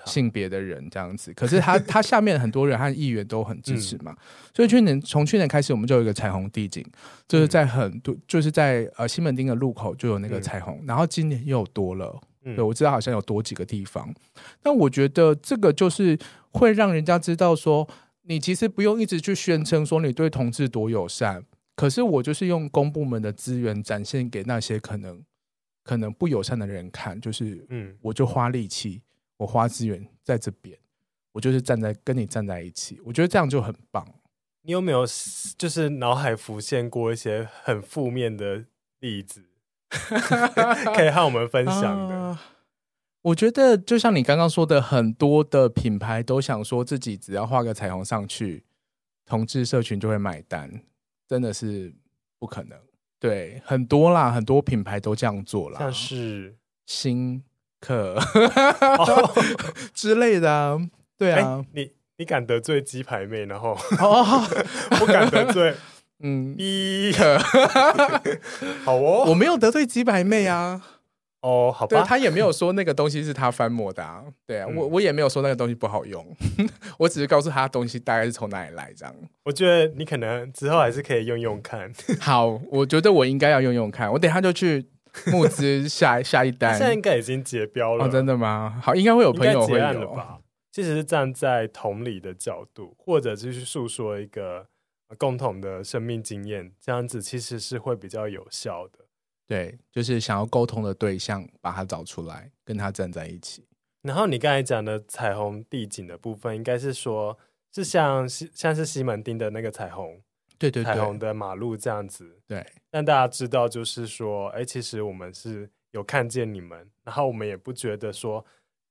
性别的人这样子，可是他 *laughs* 他下面很多人和议员都很支持嘛，嗯、所以去年从去年开始我们就有一个彩虹地景，就是在很多就是在呃西门町的路口就有那个彩虹，嗯、然后今年又多了，对，我知道好像有多几个地方，但我觉得这个就是会让人家知道说，你其实不用一直去宣称说你对同志多友善。可是我就是用公部门的资源展现给那些可能可能不友善的人看，就是嗯，我就花力气，我花资源在这边，我就是站在跟你站在一起，我觉得这样就很棒。你有没有就是脑海浮现过一些很负面的例子，*laughs* 可以和我们分享的？*laughs* 呃，我觉得就像你刚刚说的，很多的品牌都想说自己只要画个彩虹上去，同志社群就会买单。真的是不可能，对，很多啦，很多品牌都这样做啦，像是新客 *laughs* 之类的啊，对啊，欸、你你敢得罪鸡排妹，然后哦，*laughs* 不敢得罪，嗯，一可 *laughs* 好哦，我没有得罪鸡排妹啊。哦，好吧，他也没有说那个东西是他翻模的啊，*laughs* 对啊，嗯、我我也没有说那个东西不好用，*laughs* 我只是告诉他东西大概是从哪里来这样。我觉得你可能之后还是可以用用看。*laughs* 好，我觉得我应该要用用看，我等下就去募资下下一单。现在应该已经结标了。哦，真的吗？好，应该会有朋友会有了吧？其实是站在同理的角度，或者就是诉说一个共同的生命经验，这样子其实是会比较有效的。对，就是想要沟通的对象，把他找出来，跟他站在一起。然后你刚才讲的彩虹地景的部分，应该是说，是像西像是西门町的那个彩虹，对对对，彩虹的马路这样子。对，让大家知道，就是说，哎，其实我们是有看见你们，然后我们也不觉得说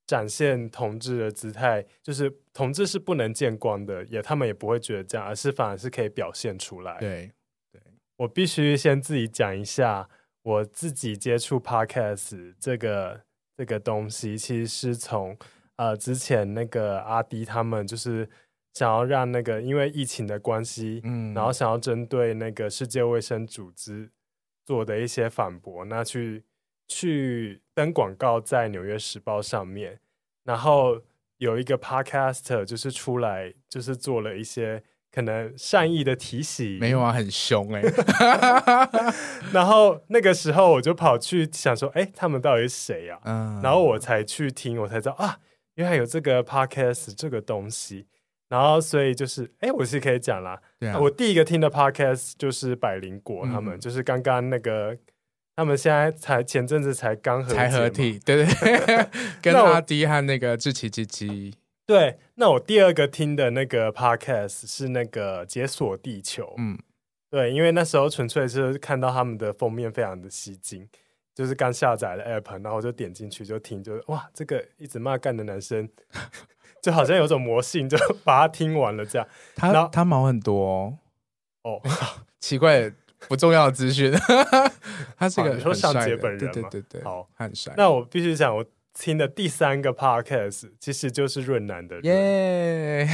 展现同志的姿态，就是同志是不能见光的，也他们也不会觉得这样，而是反而是可以表现出来。对，对，我必须先自己讲一下。我自己接触 Podcast 这个这个东西，其实是从呃之前那个阿迪他们就是想要让那个因为疫情的关系，嗯，然后想要针对那个世界卫生组织做的一些反驳，那去去登广告在《纽约时报》上面，然后有一个 podcaster 就是出来，就是做了一些可能善意的提醒，没有啊，很凶哎、欸。*laughs* 然后那个时候我就跑去想说，哎，他们到底是谁呀、啊？嗯，然后我才去听，我才知道啊，原来有这个 podcast 这个东西。然后所以就是，哎，我是可以讲啦。对啊，我第一个听的 podcast 就是百灵果他们，嗯、就是刚刚那个。他们现在才前阵子才刚合才合体，对对对，*laughs* 跟阿迪和那个志祺七七。对，那我第二个听的那个 podcast 是那个解锁地球，嗯，对，因为那时候纯粹是看到他们的封面非常的吸睛，就是刚下载了 app，然后就点进去就听，就哇，这个一直骂干的男生，*laughs* 就好像有种魔性，就把它听完了这样。他他毛很多哦，哦 *laughs* 奇怪。不重要的资讯，*laughs* 他是个你说尚杰本人对对对对，好，很帅。那我必须讲，我听的第三个 podcast 其实就是润南的耶。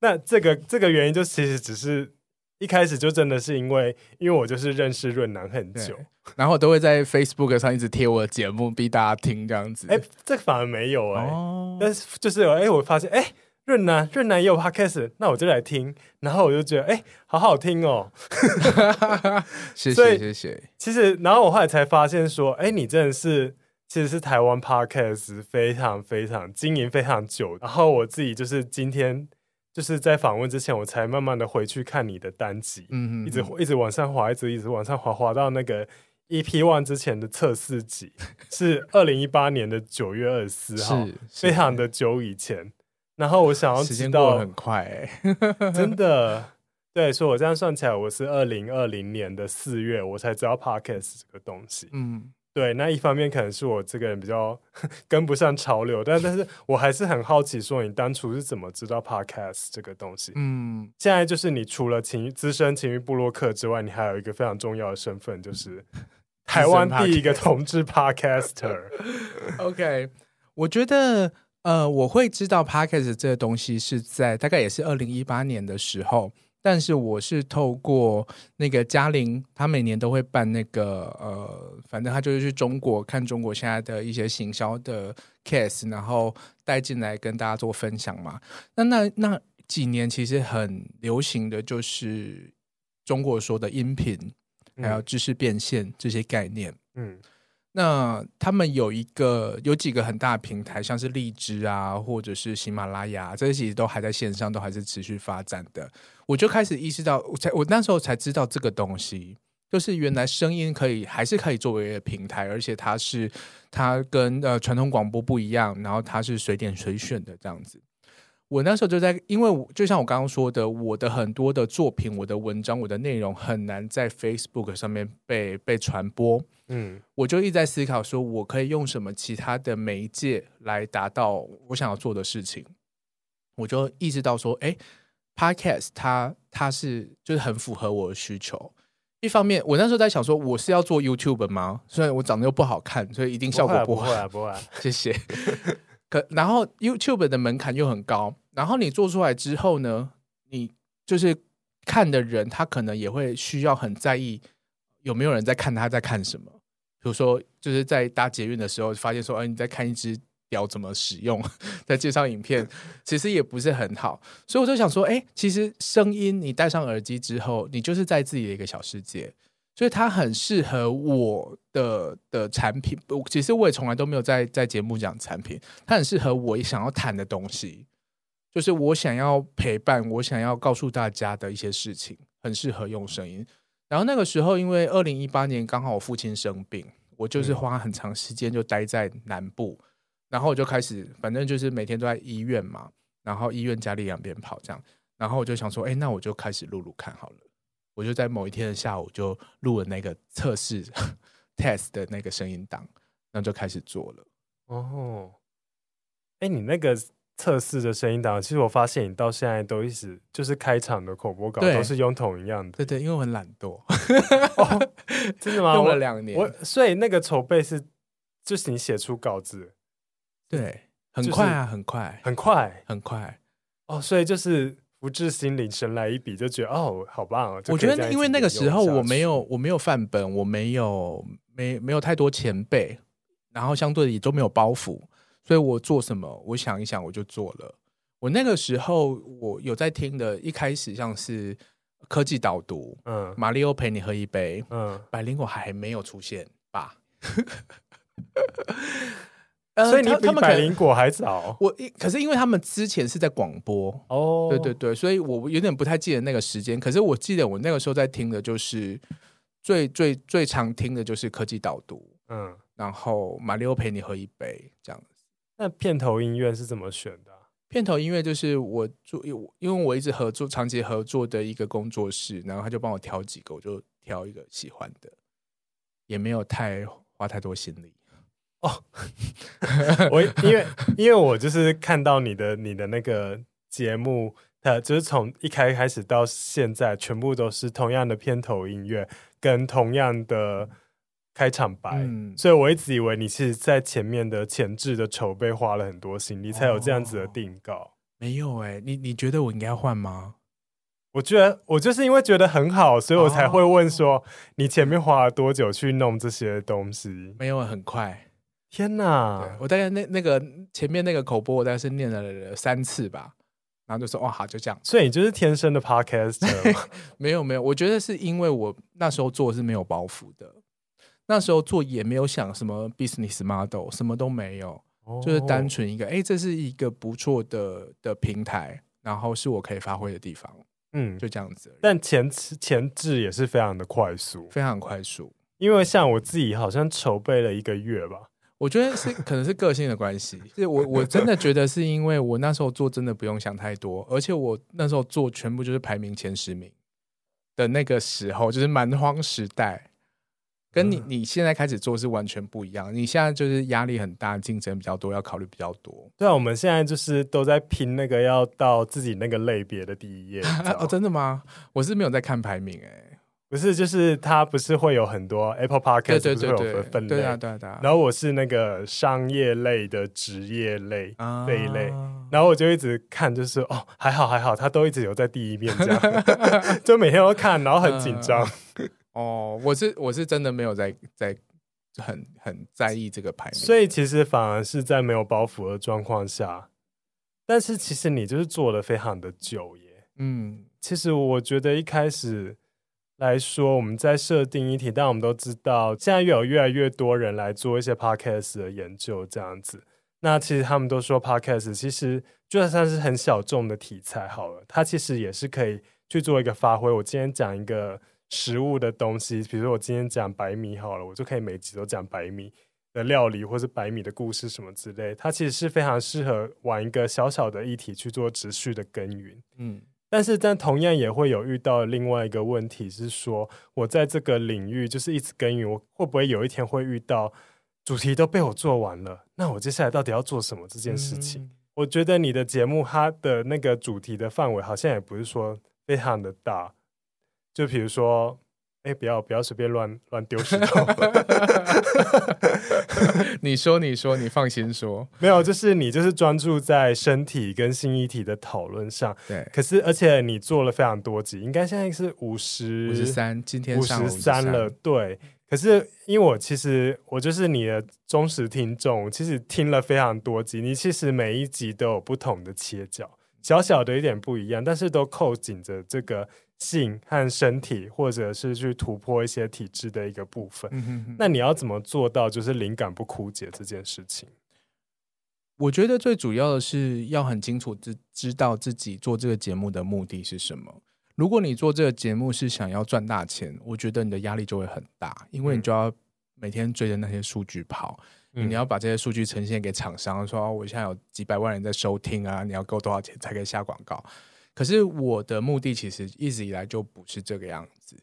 那这个这个原因就其实只是一开始就真的是因为，因为我就是认识润南很久，然后都会在 Facebook 上一直贴我的节目，逼大家听这样子。哎，这反而没有哎、欸，哦、但是就是哎，我发现哎。润南，润南也有 podcast，那我就来听，然后我就觉得，哎、欸，好好听哦。*laughs* 谢谢 *laughs* 谢谢。其实，然后我后来才发现说，哎、欸，你真的是，其实是台湾 podcast 非常非常经营非常久。然后我自己就是今天就是在访问之前，我才慢慢的回去看你的单集，嗯嗯，一直一直往上滑，一直一直往上滑，滑到那个 EP One 之前的测试集，*laughs* 是二零一八年的九月二十四号，非常的久以前。然后我想要知道，很快 *laughs* 真的，*laughs* 对，所以我这样算起来，我是二零二零年的四月，我才知道 Podcast 这个东西。嗯，对，那一方面可能是我这个人比较 *laughs* 跟不上潮流，但但是我还是很好奇，说你当初是怎么知道 Podcast 这个东西？嗯，现在就是你除了情资深情欲部落客之外，你还有一个非常重要的身份，就是台湾第一个同志 Podcaster。*laughs* OK，我觉得。呃，我会知道 Podcast 这个东西是在大概也是二零一八年的时候，但是我是透过那个嘉玲，她每年都会办那个呃，反正她就是去中国看中国现在的一些行销的 case，然后带进来跟大家做分享嘛。那那那几年其实很流行的就是中国说的音频，还有知识变现这些概念，嗯。那他们有一个有几个很大的平台，像是荔枝啊，或者是喜马拉雅，这些其实都还在线上，都还是持续发展的。我就开始意识到，我才我那时候才知道这个东西，就是原来声音可以还是可以作为一个平台，而且它是它跟呃传统广播不一样，然后它是随点随选的这样子。我那时候就在，因为就像我刚刚说的，我的很多的作品、我的文章、我的内容很难在 Facebook 上面被被传播。嗯，我就一直在思考，说我可以用什么其他的媒介来达到我想要做的事情。我就意识到说，哎，Podcast 它它是就是很符合我的需求。一方面，我那时候在想说，我是要做 YouTube 吗？虽然我长得又不好看，所以一定效果不好。不会啊，不会啊，*laughs* 谢谢。可然后 YouTube 的门槛又很高，然后你做出来之后呢，你就是看的人，他可能也会需要很在意有没有人在看他在看什么。比如说，就是在搭捷运的时候，发现说，哎，你在看一只表怎么使用，*laughs* 在介绍影片，其实也不是很好。所以我就想说，哎，其实声音你戴上耳机之后，你就是在自己的一个小世界。所以它很适合我的的产品，其实我也从来都没有在在节目讲产品。它很适合我想要谈的东西，就是我想要陪伴，我想要告诉大家的一些事情，很适合用声音。然后那个时候，因为二零一八年刚好我父亲生病，我就是花很长时间就待在南部，嗯、然后我就开始，反正就是每天都在医院嘛，然后医院家里两边跑这样，然后我就想说，哎，那我就开始录录看好了。我就在某一天的下午就录了那个测试 *laughs* test 的那个声音档，然后就开始做了。哦，哎，你那个测试的声音档，其实我发现你到现在都一直就是开场的口播稿都是用同一样的。对对，因为我很懒惰。*laughs* 哦，真的吗？*laughs* 用了两年。我所以那个筹备是就是你写出稿子，对，很快啊，很快，很快，很快。哦，所以就是。福至心灵神来一笔，就觉得哦，好棒哦！我觉得，因为那个时候我没有，我没有范本，我没有，没没有太多前辈，然后相对的也都没有包袱，所以我做什么，我想一想我就做了。我那个时候我有在听的，一开始像是科技导读，嗯，马里奥陪你喝一杯，嗯，百灵果还没有出现吧？*laughs* 所以你比百灵果还早。我可是因为他们之前是在广播哦，对对对，所以我有点不太记得那个时间。可是我记得我那个时候在听的就是最最最常听的就是科技导读，嗯，然后马里奥陪你喝一杯这样子。那片头音乐是怎么选的？片头音乐就是我做，因为我一直合作长期合作的一个工作室，然后他就帮我挑几个，我就挑一个喜欢的，也没有太花太多心力。哦，*laughs* 我因为因为我就是看到你的你的那个节目，它就是从一开开始到现在，全部都是同样的片头音乐跟同样的开场白，嗯、所以我一直以为你是在前面的前置的筹备花了很多心力，才有这样子的定稿。哦、没有哎、欸，你你觉得我应该换吗？我觉得我就是因为觉得很好，所以我才会问说，哦、你前面花了多久去弄这些东西？没有，很快。天哪！我大概那那个前面那个口播，我大概是念了三次吧，然后就说哦好，就这样。所以你就是天生的 podcaster？*laughs* 没有没有，我觉得是因为我那时候做是没有包袱的，那时候做也没有想什么 business model，什么都没有，哦、就是单纯一个哎，这是一个不错的的平台，然后是我可以发挥的地方，嗯，就这样子。但前前置也是非常的快速，非常快速，因为像我自己好像筹备了一个月吧。我觉得是可能是个性的关系，是我我真的觉得是因为我那时候做真的不用想太多，而且我那时候做全部就是排名前十名的那个时候，就是蛮荒时代，跟你你现在开始做是完全不一样。你现在就是压力很大，竞争比较多，要考虑比较多。对啊，我们现在就是都在拼那个要到自己那个类别的第一页。*laughs* 哦，真的吗？我是没有在看排名哎、欸。不是，就是它不是会有很多 Apple Podcast 对对对对，分类，对啊对啊对啊。然后我是那个商业类的职业类这一类，然后我就一直看，就是哦还好还好，它都一直有在第一面这样，*laughs* 就每天都看，然后很紧张。哦，我是我是真的没有在在很很在意这个排名，所以其实反而是在没有包袱的状况下，但是其实你就是做了非常的久耶。嗯，其实我觉得一开始。来说，我们在设定议题，但我们都知道，现在有越来越多人来做一些 podcast 的研究，这样子。那其实他们都说，podcast 其实就算是很小众的题材好了，它其实也是可以去做一个发挥。我今天讲一个食物的东西，比如说我今天讲白米好了，我就可以每集都讲白米的料理，或是白米的故事什么之类。它其实是非常适合玩一个小小的议题去做持续的耕耘。嗯。但是，但同样也会有遇到另外一个问题，是说我在这个领域就是一直耕耘，我会不会有一天会遇到主题都被我做完了？那我接下来到底要做什么这件事情？嗯、我觉得你的节目它的那个主题的范围好像也不是说非常的大，就比如说。哎，不要不要随便乱乱丢石头。*laughs* 你说，你说，你放心说，没有，就是你就是专注在身体跟新议题的讨论上。对，可是而且你做了非常多集，应该现在是五十五十三，今天五十三了。对，可是因为我其实我就是你的忠实听众，其实听了非常多集，你其实每一集都有不同的切角，小小的一点不一样，但是都扣紧着这个。性和身体，或者是去突破一些体制的一个部分。嗯哼哼。那你要怎么做到就是灵感不枯竭这件事情？我觉得最主要的是要很清楚知知道自己做这个节目的目的是什么。如果你做这个节目是想要赚大钱，我觉得你的压力就会很大，因为你就要每天追着那些数据跑，嗯、你要把这些数据呈现给厂商，说我现在有几百万人在收听啊，你要给我多少钱才可以下广告？可是我的目的其实一直以来就不是这个样子。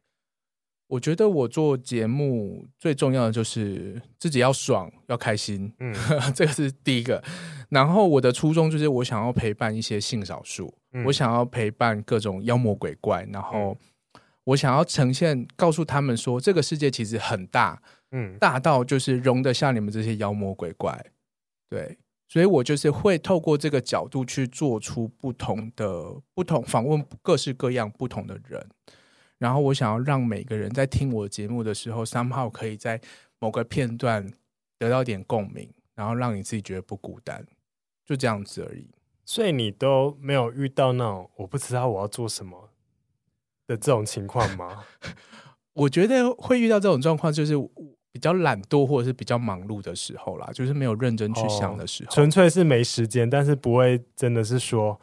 我觉得我做节目最重要的就是自己要爽，要开心，嗯，*laughs* 这个是第一个。然后我的初衷就是我想要陪伴一些性少数，嗯，我想要陪伴各种妖魔鬼怪，然后我想要呈现，告诉他们说这个世界其实很大，嗯，大到就是容得下你们这些妖魔鬼怪，对。所以我就是会透过这个角度去做出不同的不同访问，各式各样不同的人，然后我想要让每个人在听我节目的时候，somehow 可以在某个片段得到点共鸣，然后让你自己觉得不孤单，就这样子而已。所以你都没有遇到那种我不知道我要做什么的这种情况吗？*laughs* 我觉得会遇到这种状况，就是比较懒惰或者是比较忙碌的时候啦，就是没有认真去想的时候，哦、纯粹是没时间，但是不会真的是说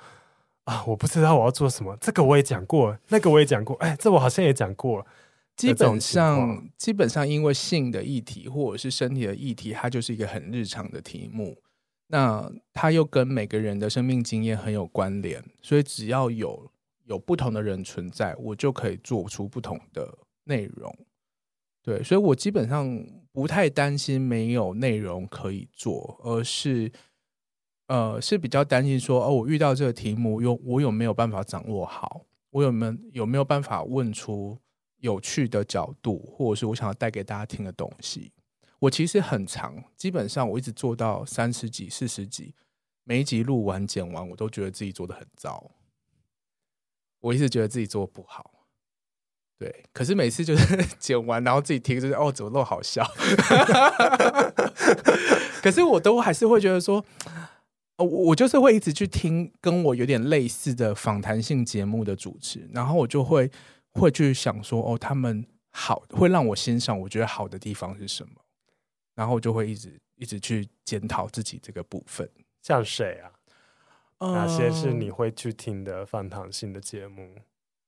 啊，我不知道我要做什么。这个我也讲过，那个我也讲过，哎，这我好像也讲过。基本上，基本上因为性的议题或者是身体的议题，它就是一个很日常的题目。那它又跟每个人的生命经验很有关联，所以只要有有不同的人存在，我就可以做出不同的内容。对，所以我基本上不太担心没有内容可以做，而是呃是比较担心说，哦，我遇到这个题目，有我有没有办法掌握好？我有没有有没有办法问出有趣的角度，或者是我想要带给大家听的东西？我其实很长，基本上我一直做到三十集、四十集，每一集录完剪完，我都觉得自己做的很糟。我一直觉得自己做不好，对。可是每次就是 *laughs* 剪完，然后自己听，就是哦，怎么那么好笑？*laughs* 可是我都还是会觉得说，我我就是会一直去听跟我有点类似的访谈性节目的主持，然后我就会会去想说，哦，他们好，会让我欣赏，我觉得好的地方是什么？然后就会一直一直去检讨自己这个部分，像谁啊？呃、哪些是你会去听的访谈性的节目？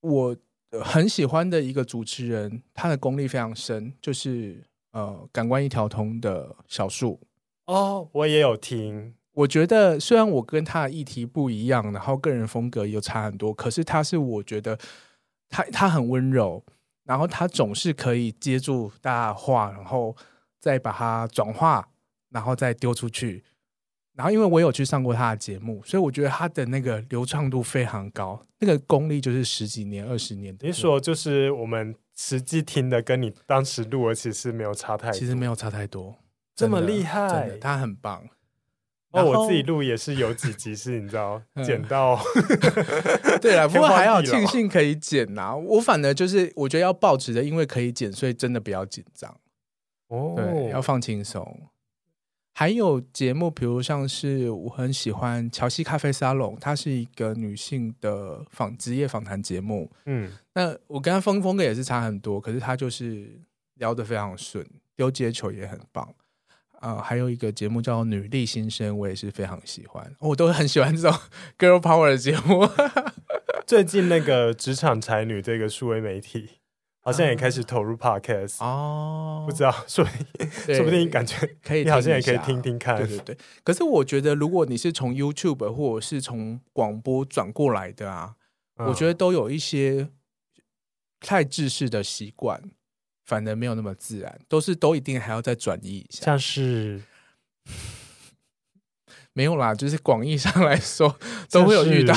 我很喜欢的一个主持人，他的功力非常深，就是呃，感官一条通的小树。哦，我也有听。我觉得虽然我跟他的议题不一样，然后个人风格又差很多，可是他是我觉得他他很温柔，然后他总是可以接住大家的话，然后。再把它转化，然后再丢出去。然后，因为我有去上过他的节目，所以我觉得他的那个流畅度非常高，那个功力就是十几年、二十年的。你说，就是我们实际听的，跟你当时录的其实没有差太多，其实没有差太多，这么厉害，真的，他很棒。哦，我自己录也是有几集是，你知道，*laughs* 剪到。*laughs* 对了，不过还好庆幸可以剪呐、啊。我反而就是我觉得要抱持的，因为可以剪，所以真的不要紧张。哦，对，要放轻松。还有节目，比如像是我很喜欢乔西咖啡沙龙，它是一个女性的访职业访谈节目。嗯，那我跟他风风格也是差很多，可是他就是聊得非常顺，丢接球也很棒。啊、呃，还有一个节目叫《女力新生》，我也是非常喜欢，我都很喜欢这种 *laughs* girl power 的节目。*laughs* 最近那个职场才女这个数位媒体。好像也开始投入 podcast 哦，不知道，*laughs* 说说不定感觉可以，你好像也可以听听看。对对对。可是我觉得，如果你是从 YouTube 或者是从广播转过来的啊，嗯、我觉得都有一些太制式的习惯，反而没有那么自然，都是都一定还要再转移一下，像是。没有啦，*laughs* 就是广义上来说 *laughs* 都会有遇到，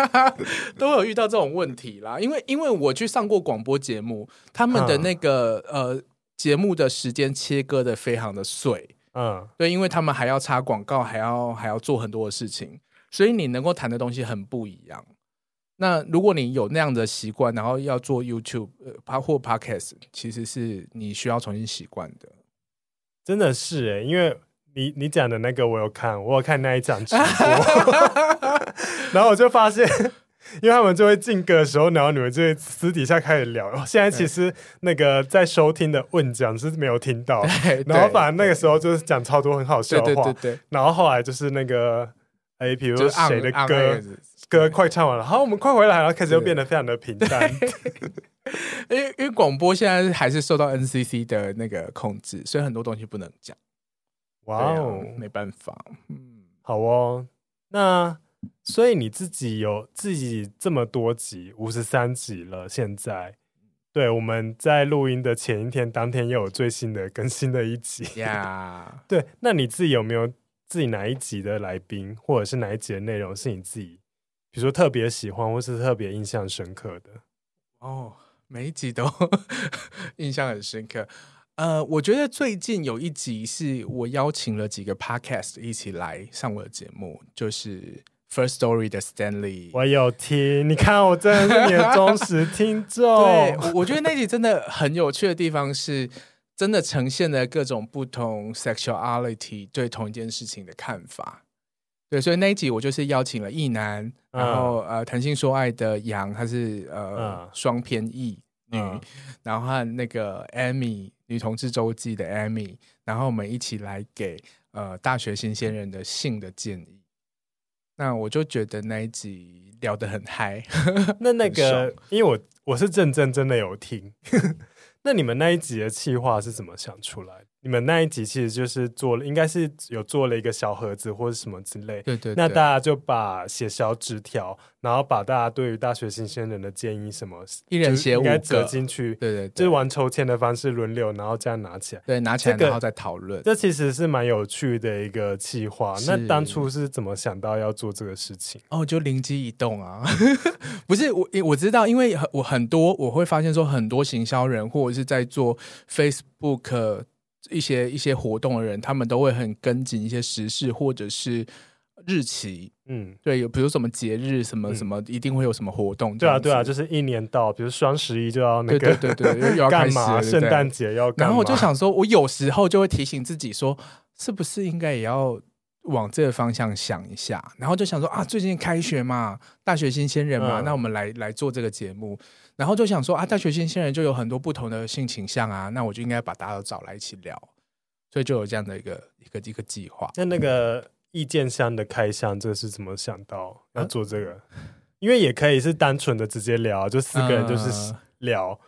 *laughs* 都会有遇到这种问题啦。因为因为我去上过广播节目，他们的那个、嗯、呃节目的时间切割的非常的碎，嗯，对，因为他们还要插广告，还要还要做很多的事情，所以你能够谈的东西很不一样。那如果你有那样的习惯，然后要做 YouTube 呃或 Podcast，其实是你需要重新习惯的。真的是诶、欸，因为。你你讲的那个我有看，我有看那一场直播，*laughs* 然后我就发现，因为他们就会进歌的时候，然后你们就会私底下开始聊。现在其实那个在收听的问讲是没有听到，然后反正那个时候就是讲超多很好笑的话，对对对对，然后后来就是那个哎，比如谁的歌歌快唱完了，好，我们快回来，然后开始又变得非常的平淡。*laughs* 因为因为广播现在还是受到 NCC 的那个控制，所以很多东西不能讲。哇哦，啊、没办法，嗯，好哦。那所以你自己有自己这么多集，五十三集了。现在，对，我们在录音的前一天，当天又有最新的更新的一集呀。*laughs* 对，那你自己有没有自己哪一集的来宾，或者是哪一集的内容是你自己，比如说特别喜欢，或是特别印象深刻的？哦，每一集都 *laughs* 印象很深刻。呃，我觉得最近有一集是我邀请了几个 podcast 一起来上我的节目，就是 First Story 的 Stanley。我有听，你看我真的是你的忠实听众。对，我觉得那集真的很有趣的地方是，真的呈现了各种不同 sexuality 对同一件事情的看法。对，所以那一集我就是邀请了异男，嗯、然后呃谈性说爱的杨，他是呃、嗯、双偏异女，嗯、然后和那个 Amy 女同志周记的 Amy，然后我们一起来给呃大学新鲜人的性的建议。那我就觉得那一集聊得很嗨。*laughs* 那那个，因为我我是认真真的有听。*laughs* 那你们那一集的企划是怎么想出来的？你们那一集其实就是做了，应该是有做了一个小盒子或者什么之类。对，对对。那大家就把写小纸条，然后把大家对于大学新鲜人的建议什么，一人写五个折进去。对，对对。就是玩抽签的方式轮流，然后这样拿起来。对，拿起来然后再讨论。这其实是蛮有趣的一个企划。那当初是怎么想到要做这个事情？哦，就灵机一动啊！*laughs* 不是我，我知道，因为我很多我会发现说，很多行销人或者是在做 Facebook。一些一些活动的人，他们都会很跟紧一些时事或者是日期，嗯，对，有比如什么节日，什么什么，一定会有什么活动。对啊，对啊，就是一年到，比如双十一就要那个，对对对对，要 *laughs* 干嘛？圣诞节要干嘛？然后我就想说，我有时候就会提醒自己说，是不是应该也要往这个方向想一下？然后就想说啊，最近开学嘛，大学新鲜人嘛，嗯、那我们来来做这个节目。然后就想说啊，大学新鲜人就有很多不同的性倾向啊，那我就应该把大家都找来一起聊，所以就有这样的一个一个一个计划。那那个意见箱的开箱，这是怎么想到要做这个？啊、因为也可以是单纯的直接聊，就四个人就是聊。呃、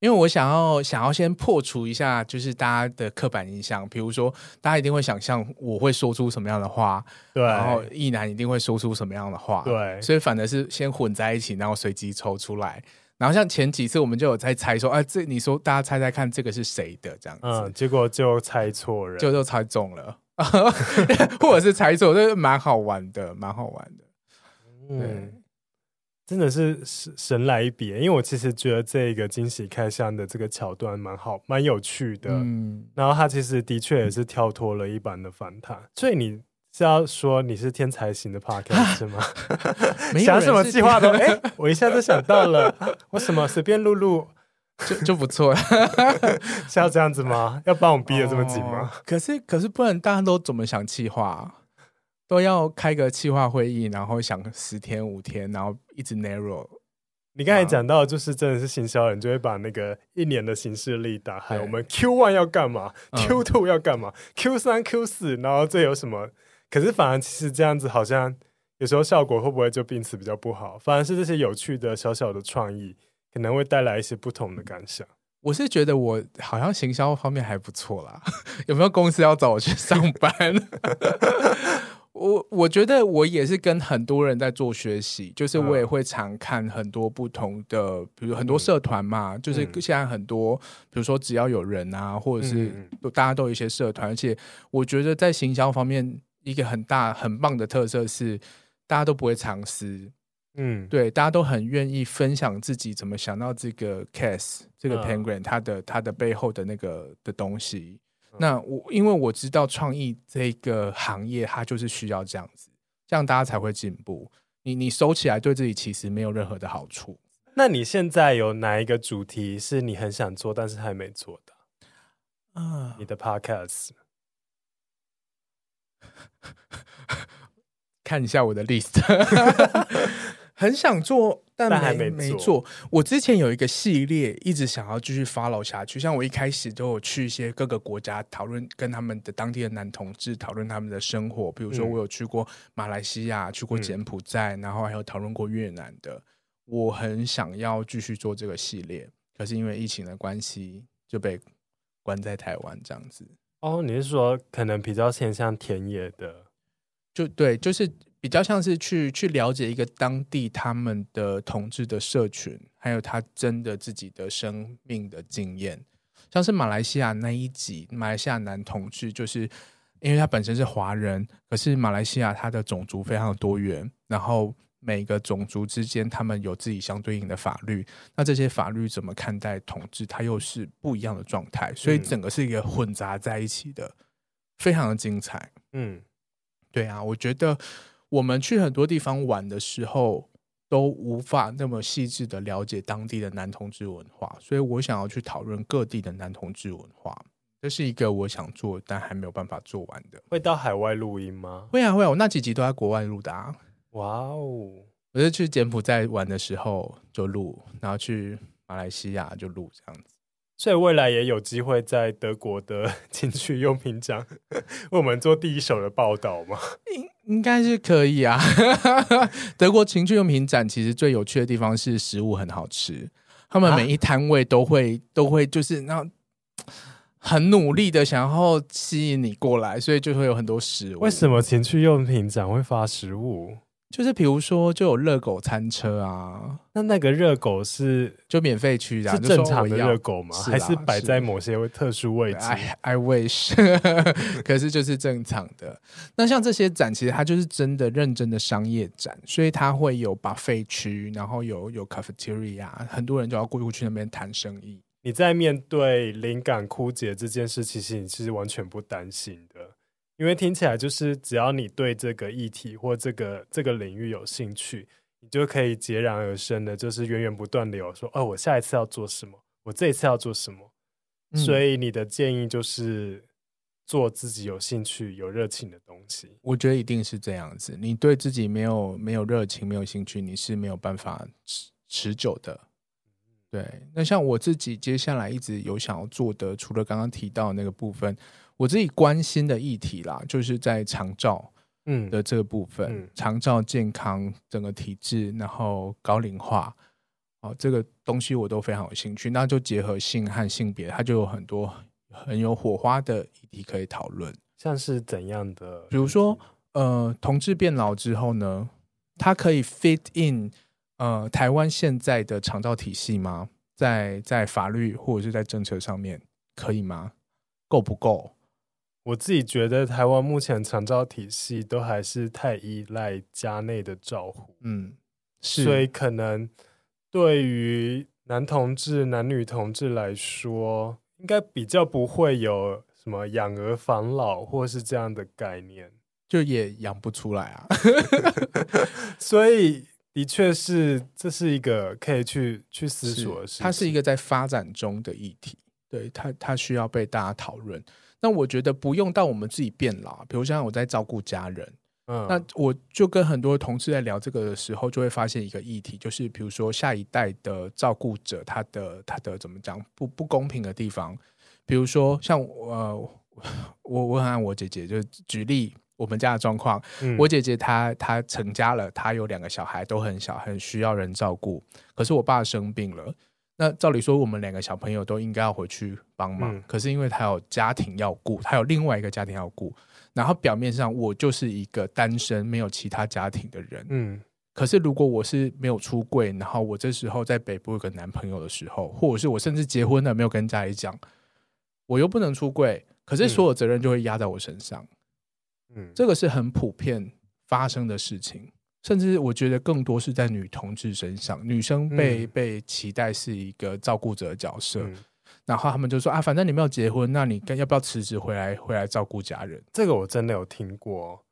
因为我想要想要先破除一下，就是大家的刻板印象，比如说大家一定会想象我会说出什么样的话，对，然后意男一定会说出什么样的话，对，所以反而是先混在一起，然后随机抽出来。然后像前几次我们就有在猜说，哎、啊，这你说大家猜猜看这个是谁的这样子，嗯，结果就猜错了，就就猜中了，*laughs* 或者是猜错，这蛮好玩的，蛮好玩的。嗯，对真的是神神来一笔，因为我其实觉得这个惊喜开箱的这个桥段蛮好，蛮有趣的。嗯，然后他其实的确也是跳脱了一般的访谈，嗯、所以你。是要说你是天才型的 podcast *laughs* 是吗？想什么计划都哎，我一下就想到了，*laughs* 我什么随便录录就就不错了，*laughs* 是要这样子吗？要把我们逼得这么紧吗？哦、可是可是不然，大家都怎么想计划？都要开个计划会议，然后想十天五天，然后一直 narrow。你刚才讲到，就是真的是行销人就会把那个一年的行事历打开，我们 Q one 要干嘛？Q two 要干嘛？Q 三 Q 四，然后这有什么？可是反而其实这样子好像有时候效果会不会就因此比较不好？反而是这些有趣的小小的创意可能会带来一些不同的感想。我是觉得我好像行销方面还不错啦，*laughs* 有没有公司要找我去上班？*laughs* 我我觉得我也是跟很多人在做学习，就是我也会常看很多不同的，比如很多社团嘛，嗯、就是现在很多，比如说只要有人啊，或者是大家都有一些社团，而且我觉得在行销方面。一个很大很棒的特色是，大家都不会藏私，嗯，对，大家都很愿意分享自己怎么想到这个 case 这个 penguin 它的它的背后的那个的东西。那我因为我知道创意这个行业它就是需要这样子，这样大家才会进步。你你收起来对自己其实没有任何的好处。那你现在有哪一个主题是你很想做但是还没做的？啊，你的 podcast。*laughs* 看一下我的 list，*laughs* 很想做，但还没做，没做。我之前有一个系列，一直想要继续 follow 下去。像我一开始都有去一些各个国家讨论，跟他们的当地的男同志讨论他们的生活。比如说，我有去过马来西亚，去过柬埔寨，嗯、然后还有讨论过越南的。我很想要继续做这个系列，可是因为疫情的关系，就被关在台湾这样子。哦，你是说可能比较偏向田野的，就对，就是比较像是去去了解一个当地他们的同志的社群，还有他真的自己的生命的经验，像是马来西亚那一集，马来西亚男同志，就是因为他本身是华人，可是马来西亚他的种族非常的多元，然后。每个种族之间，他们有自己相对应的法律。那这些法律怎么看待统治？它又是不一样的状态，所以整个是一个混杂在一起的，嗯、非常的精彩。嗯，对啊，我觉得我们去很多地方玩的时候，都无法那么细致的了解当地的男同志文化，所以我想要去讨论各地的男同志文化。这是一个我想做但还没有办法做完的。会到海外录音吗？会啊会啊，我那几集都在国外录的啊。哇哦！我是去柬埔寨玩的时候就录，然后去马来西亚就录这样子。所以未来也有机会在德国的 *laughs* 情趣用品展为我们做第一手的报道吗？应应该是可以啊。*laughs* 德国情趣用品展其实最有趣的地方是食物很好吃，他们每一摊位都会、啊、都会就是那很努力的想要吸引你过来，所以就会有很多食物。为什么情趣用品展会发食物？就是比如说，就有热狗餐车啊，那那个热狗是就免费区的，是正常的热狗吗？是还是摆在某些特殊位置？I I wish，*laughs* 可是就是正常的。那像这些展，其实它就是真的认真的商业展，所以它会有 buffet 区，然后有有 cafeteria，很多人就要过去那边谈生意。你在面对灵感枯竭这件事，其实你是完全不担心的。因为听起来就是，只要你对这个议题或这个这个领域有兴趣，你就可以截然而生的，就是源源不断的有说，哦，我下一次要做什么，我这一次要做什么。嗯。所以你的建议就是做自己有兴趣、有热情的东西。我觉得一定是这样子，你对自己没有没有热情、没有兴趣，你是没有办法持持久的。对，那像我自己接下来一直有想要做的，除了刚刚提到的那个部分。我自己关心的议题啦，就是在长照嗯的这个部分，嗯嗯、长照健康整个体制，然后高龄化，哦，这个东西我都非常有兴趣。那就结合性和性别，它就有很多很有火花的议题可以讨论。像是怎样的？比如说，呃，同志变老之后呢，它可以 fit in 呃台湾现在的长照体系吗？在在法律或者是在政策上面可以吗？够不够？我自己觉得台湾目前长照体系都还是太依赖家内的照护，嗯，是，所以可能对于男同志、男女同志来说，应该比较不会有什么养儿防老或是这样的概念，就也养不出来啊。*laughs* 所以的确是，这是一个可以去去思索的事情，它是一个在发展中的议题，对，它它需要被大家讨论。那我觉得不用到我们自己变老，比如像我在照顾家人，嗯，那我就跟很多同事在聊这个的时候，就会发现一个议题，就是比如说下一代的照顾者，他的他的怎么讲不不公平的地方，比如说像呃，我我很爱我姐姐，就举例我们家的状况，嗯，我姐姐她她成家了，她有两个小孩都很小，很需要人照顾，可是我爸生病了。那照理说，我们两个小朋友都应该要回去帮忙，嗯，可是因为他有家庭要顾，他有另外一个家庭要顾，然后表面上我就是一个单身没有其他家庭的人，嗯，可是如果我是没有出柜，然后我这时候在北部有个男朋友的时候，或者是我甚至结婚了没有跟家里讲，我又不能出柜，可是所有责任就会压在我身上，嗯，这个是很普遍发生的事情。甚至我觉得更多是在女同志身上，女生被、嗯、被期待是一个照顾者的角色，嗯、然后他们就说啊，反正你没有结婚，那你要不要辞职回来回来照顾家人？这个我真的有听过，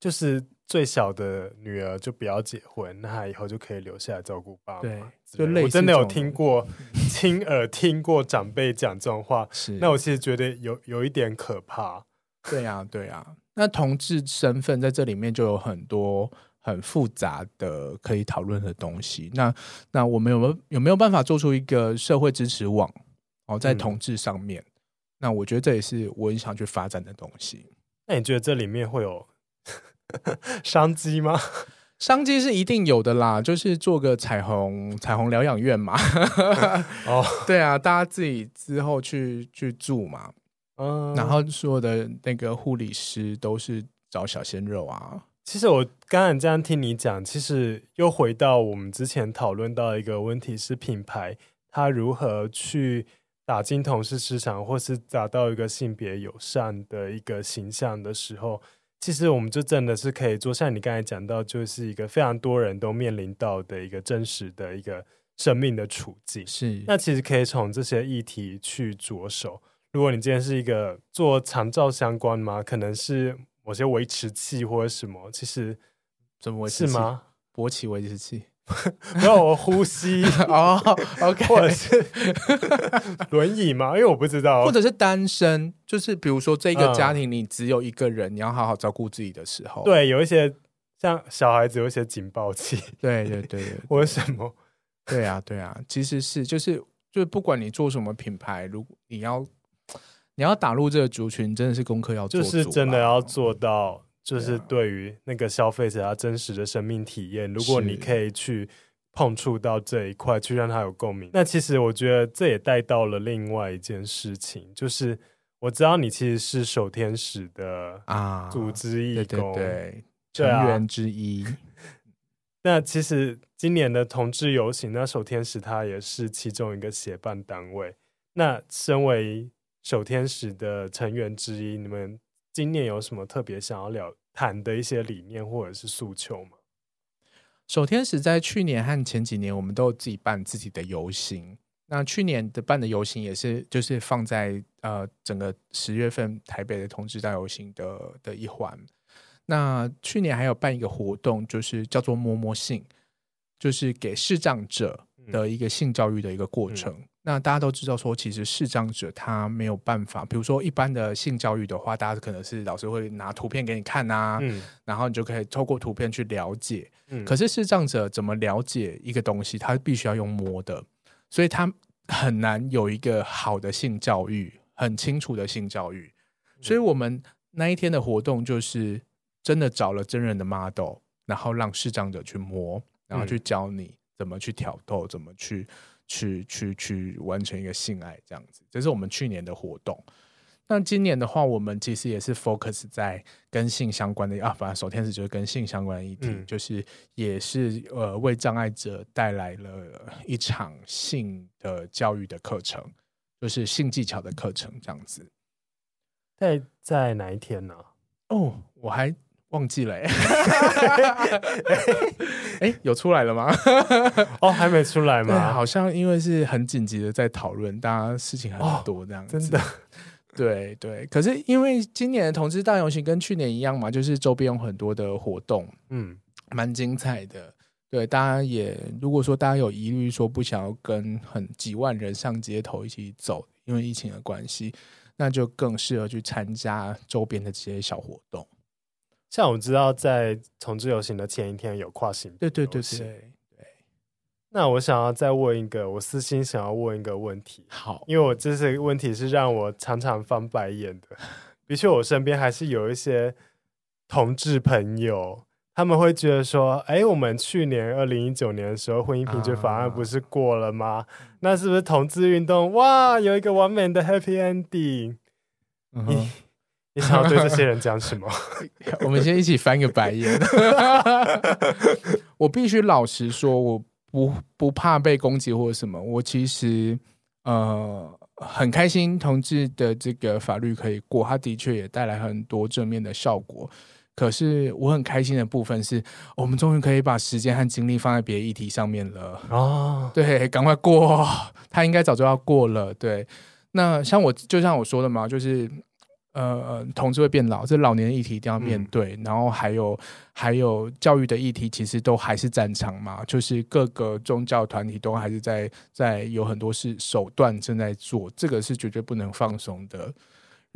就是最小的女儿就不要结婚，那她以后就可以留下来照顾爸妈。对，就类似我真的有听过，*laughs* 亲耳听过长辈讲这种话，是那我其实觉得有有一点可怕。对呀、啊，对呀、啊，那同志身份在这里面就有很多。很复杂的可以讨论的东西，那那我们有没有有没有办法做出一个社会支持网？哦，在同志上面，嗯，那我觉得这也是我很想去发展的东西。那你觉得这里面会有 *laughs* 商机吗？*laughs* 商机是一定有的啦，就是做个彩虹彩虹疗养院嘛。哦，*laughs* 对啊，大家自己之后去去住嘛。嗯，然后所有的那个护理师都是找小鲜肉啊。其实我刚才这样听你讲，其实又回到我们之前讨论到一个问题，是品牌它如何去打进同事市场，或是达到一个性别友善的一个形象的时候，其实我们就真的是可以做，像你刚才讲到，就是一个非常多人都面临到的一个真实的一个生命的处境。是，那其实可以从这些议题去着手。如果你今天是一个做长照相关吗？可能是。某些维持器或者什么，其实怎么维持器？是吗？勃起维持器，*laughs* 没有我呼吸哦，OK，或者是 *laughs* 轮椅吗？因为我不知道，或者是单身，就是比如说这个家庭你只有一个人，嗯、你要好好照顾自己的时候，对，有一些像小孩子有一些警报器，对对对对，为什么？对啊对啊，其实是就是就是不管你做什么品牌，如果你要你要打入这个族群，真的是功课要做，就是真的要做到。就是对于那个消费者他真实的生命体验，如果你可以去碰触到这一块，去让他有共鸣，那其实我觉得这也带到了另外一件事情，就是我知道你其实是守天使的啊组织义工，对对对，成员之一。*laughs* 那其实今年的同志游行，那守天使他也是其中一个协办单位。那身为手天使的成员之一，你们。今年有什么特别想要聊谈的一些理念或者是诉求吗？守天使在去年和前几年，我们都有自己办自己的游行。那去年的办的游行也是，就是放在呃整个十月份台北的同志大游行的的一环。那去年还有办一个活动，就是叫做摸摸性，就是给视障者的一个性教育的一个过程。嗯嗯那大家都知道说，其实视障者他没有办法，比如说一般的性教育的话，大家可能是老师会拿图片给你看啊，嗯，然后你就可以透过图片去了解。嗯，可是视障者怎么了解一个东西？他必须要用摸的，所以他很难有一个好的性教育，很清楚的性教育。所以我们那一天的活动就是真的找了真人的 model，然后让视障者去摸，然后去教你怎么去挑逗，怎么去。去去去完成一个性爱这样子，这是我们去年的活动。那今年的话，我们其实也是 focus 在跟性相关的啊，反正首天使就是跟性相关的议题，嗯、就是也是呃为障碍者带来了一场性的教育的课程，就是性技巧的课程这样子。在在哪一天呢？哦，我还。忘记了哎，哎，*laughs* 有出来了吗？*laughs* 哦，还没出来吗？好像因为是很紧急的在讨论，大家事情很多这样子。真的，对对。可是因为今年的同志大游行跟去年一样嘛，就是周边有很多的活动，嗯，蛮精彩的。对，大家也如果说大家有疑虑，说不想要跟很几万人上街头一起走，因为疫情的关系，那就更适合去参加周边的这些小活动。像我知道，在同志游行的前一天有跨性别，对对对对对。那我想要再问一个，我私心想要问一个问题。好，因为我这些问题是让我常常翻白眼的。*laughs* 的确，我身边还是有一些同志朋友，他们会觉得说：“哎，我们去年二零一九年的时候，婚姻平权法案不是过了吗？啊、那是不是同志运动哇，有一个完美的 happy ending？” 你想要对这些人讲什么？*laughs* 我们先一起翻个白眼。*laughs* 我必须老实说，我不不怕被攻击或者什么。我其实呃很开心，同志的这个法律可以过，它的确也带来很多正面的效果。可是我很开心的部分是，我们终于可以把时间和精力放在别的议题上面了。哦，对，赶快过，他应该早就要过了。对，那像我就像我说的嘛，就是。呃，同志会变老，这老年的议题一定要面对。嗯、然后还有还有教育的议题，其实都还是战场嘛，就是各个宗教团体都还是在在有很多是手段正在做，这个是绝对不能放松的。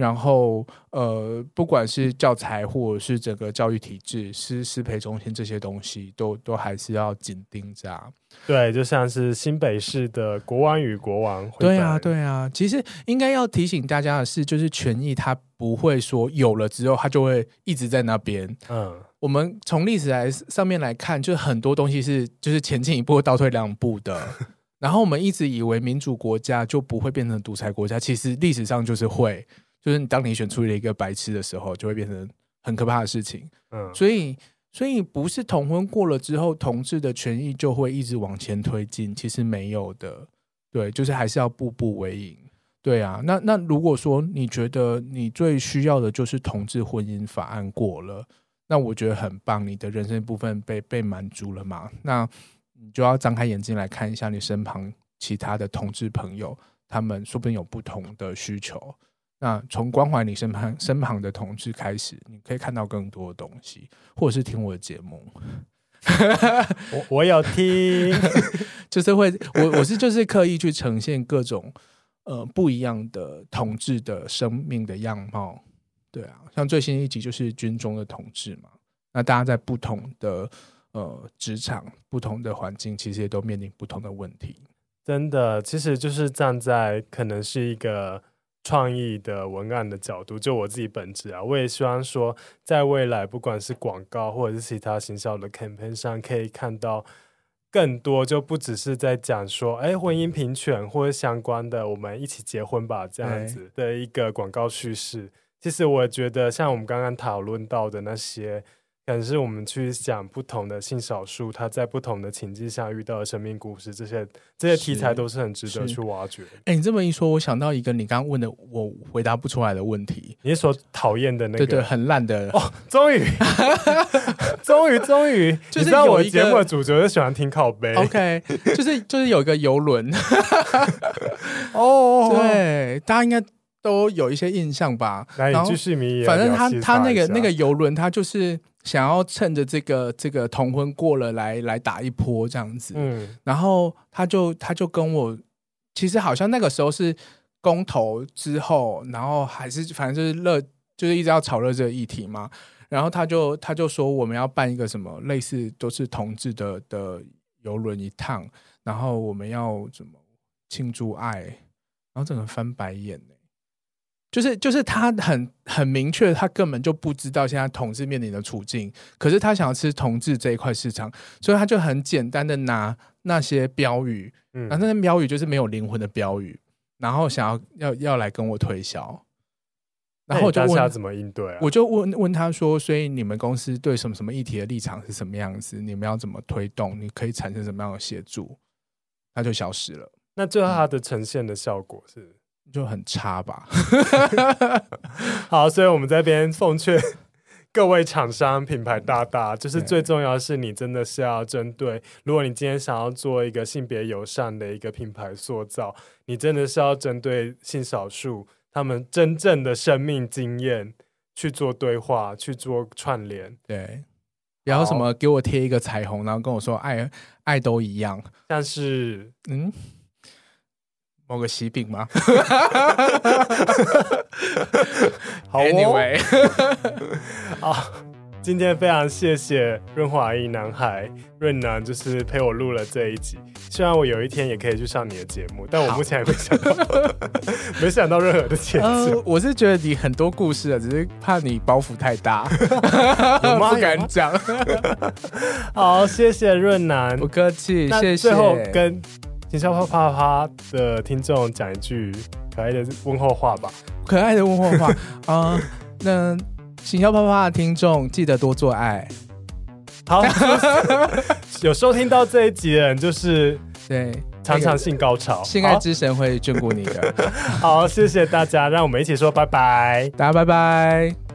然后，呃，不管是教材或者是整个教育体制、师师培中心这些东西，都都还是要紧盯着。对，就像是新北市的国王与国王。对啊，对啊。其实应该要提醒大家的是，就是权益它不会说有了之后它就会一直在那边。嗯，我们从历史来上面来看，就很多东西是就是前进一步倒退两步的。*laughs* 然后我们一直以为民主国家就不会变成独裁国家，其实历史上就是会。就是你当你选出了一个白痴的时候，就会变成很可怕的事情。嗯，所以所以不是同婚过了之后，同志的权益就会一直往前推进，其实没有的。对，就是还是要步步为营。对啊，那那如果说你觉得你最需要的就是同志婚姻法案过了，那我觉得很棒，你的人生部分被被满足了嘛？那你就要张开眼睛来看一下你身旁其他的同志朋友，他们说不定有不同的需求。那从关怀你身旁身旁的同志开始，你可以看到更多的东西，或者是听我的节目。我我有听，*laughs* 就是会我我是就是刻意去呈现各种呃不一样的同志的生命的样貌。对啊，像最新一集就是军中的同志嘛，那大家在不同的呃职场、不同的环境，其实也都面临不同的问题。真的，其实就是站在可能是一个。创意的文案的角度，就我自己本质啊，我也希望说，在未来不管是广告或者是其他行销的 campaign 上，可以看到更多，就不只是在讲说，哎，婚姻平权或者相关的，我们一起结婚吧这样子的一个广告叙事。其实我觉得，像我们刚刚讨论到的那些。可能是我们去讲不同的性少数，他在不同的情境下遇到的生命故事，这些这些题材都是很值得去挖掘。哎、欸，你这么一说，我想到一个你刚刚问的我回答不出来的问题，你是说讨厌的那个？对对，很烂的哦，终于，*laughs* 终于，终于，就是你知道我节目的主角就喜欢听靠背。OK，就是就是有一个游轮，哦，对，大家应该都有一些印象吧？然后，反正他他那个那个游轮，他就是。想要趁着这个这个同婚过了来来打一波这样子，嗯，然后他就他就跟我，其实好像那个时候是公投之后，然后还是反正就是热，就是一直要炒热这个议题嘛。然后他就他就说我们要办一个什么类似都是同志的的游轮一趟，然后我们要怎么庆祝爱，然后整个翻白眼。就是就是他很很明确，他根本就不知道现在同志面临的处境，可是他想要吃同志这一块市场，所以他就很简单的拿那些标语，嗯，那那些标语就是没有灵魂的标语，然后想要要要来跟我推销，然后我就问他怎么应对啊？我就问问他说，所以你们公司对什么什么议题的立场是什么样子？你们要怎么推动？你可以产生什么样的协助？他就消失了。那最后他的呈现的效果是？嗯就很差吧。*laughs* 好，所以我们这边奉劝 *laughs* 各位厂商、品牌大大，就是最重要的是，你真的是要针对，如果你今天想要做一个性别友善的一个品牌塑造，你真的是要针对性少数他们真正的生命经验去做对话，去做串联。对，然后什么给我贴一个彩虹，然后跟我说爱爱都一样，但是嗯。某个喜饼吗？*laughs* 好，Anyway，*laughs* 好，今天非常谢谢润滑一男孩润南，就是陪我录了这一集。希望我有一天也可以去上你的节目，但我目前还没想到，*laughs* 没想到任何的节目、呃。我是觉得你很多故事啊，只是怕你包袱太大，我不敢讲。好，谢谢润南，不客气，谢谢。最后跟。行销啪啪啪的听众讲一句可爱的问候话吧，可爱的问候话啊、呃！*laughs* 那行销啪啪啪的听众记得多做爱。好，*laughs* 有收听到这一集的人，就是对常常性高潮，性爱之神会眷顾你的。*laughs* 好，谢谢大家，让我们一起说拜拜，大家拜拜。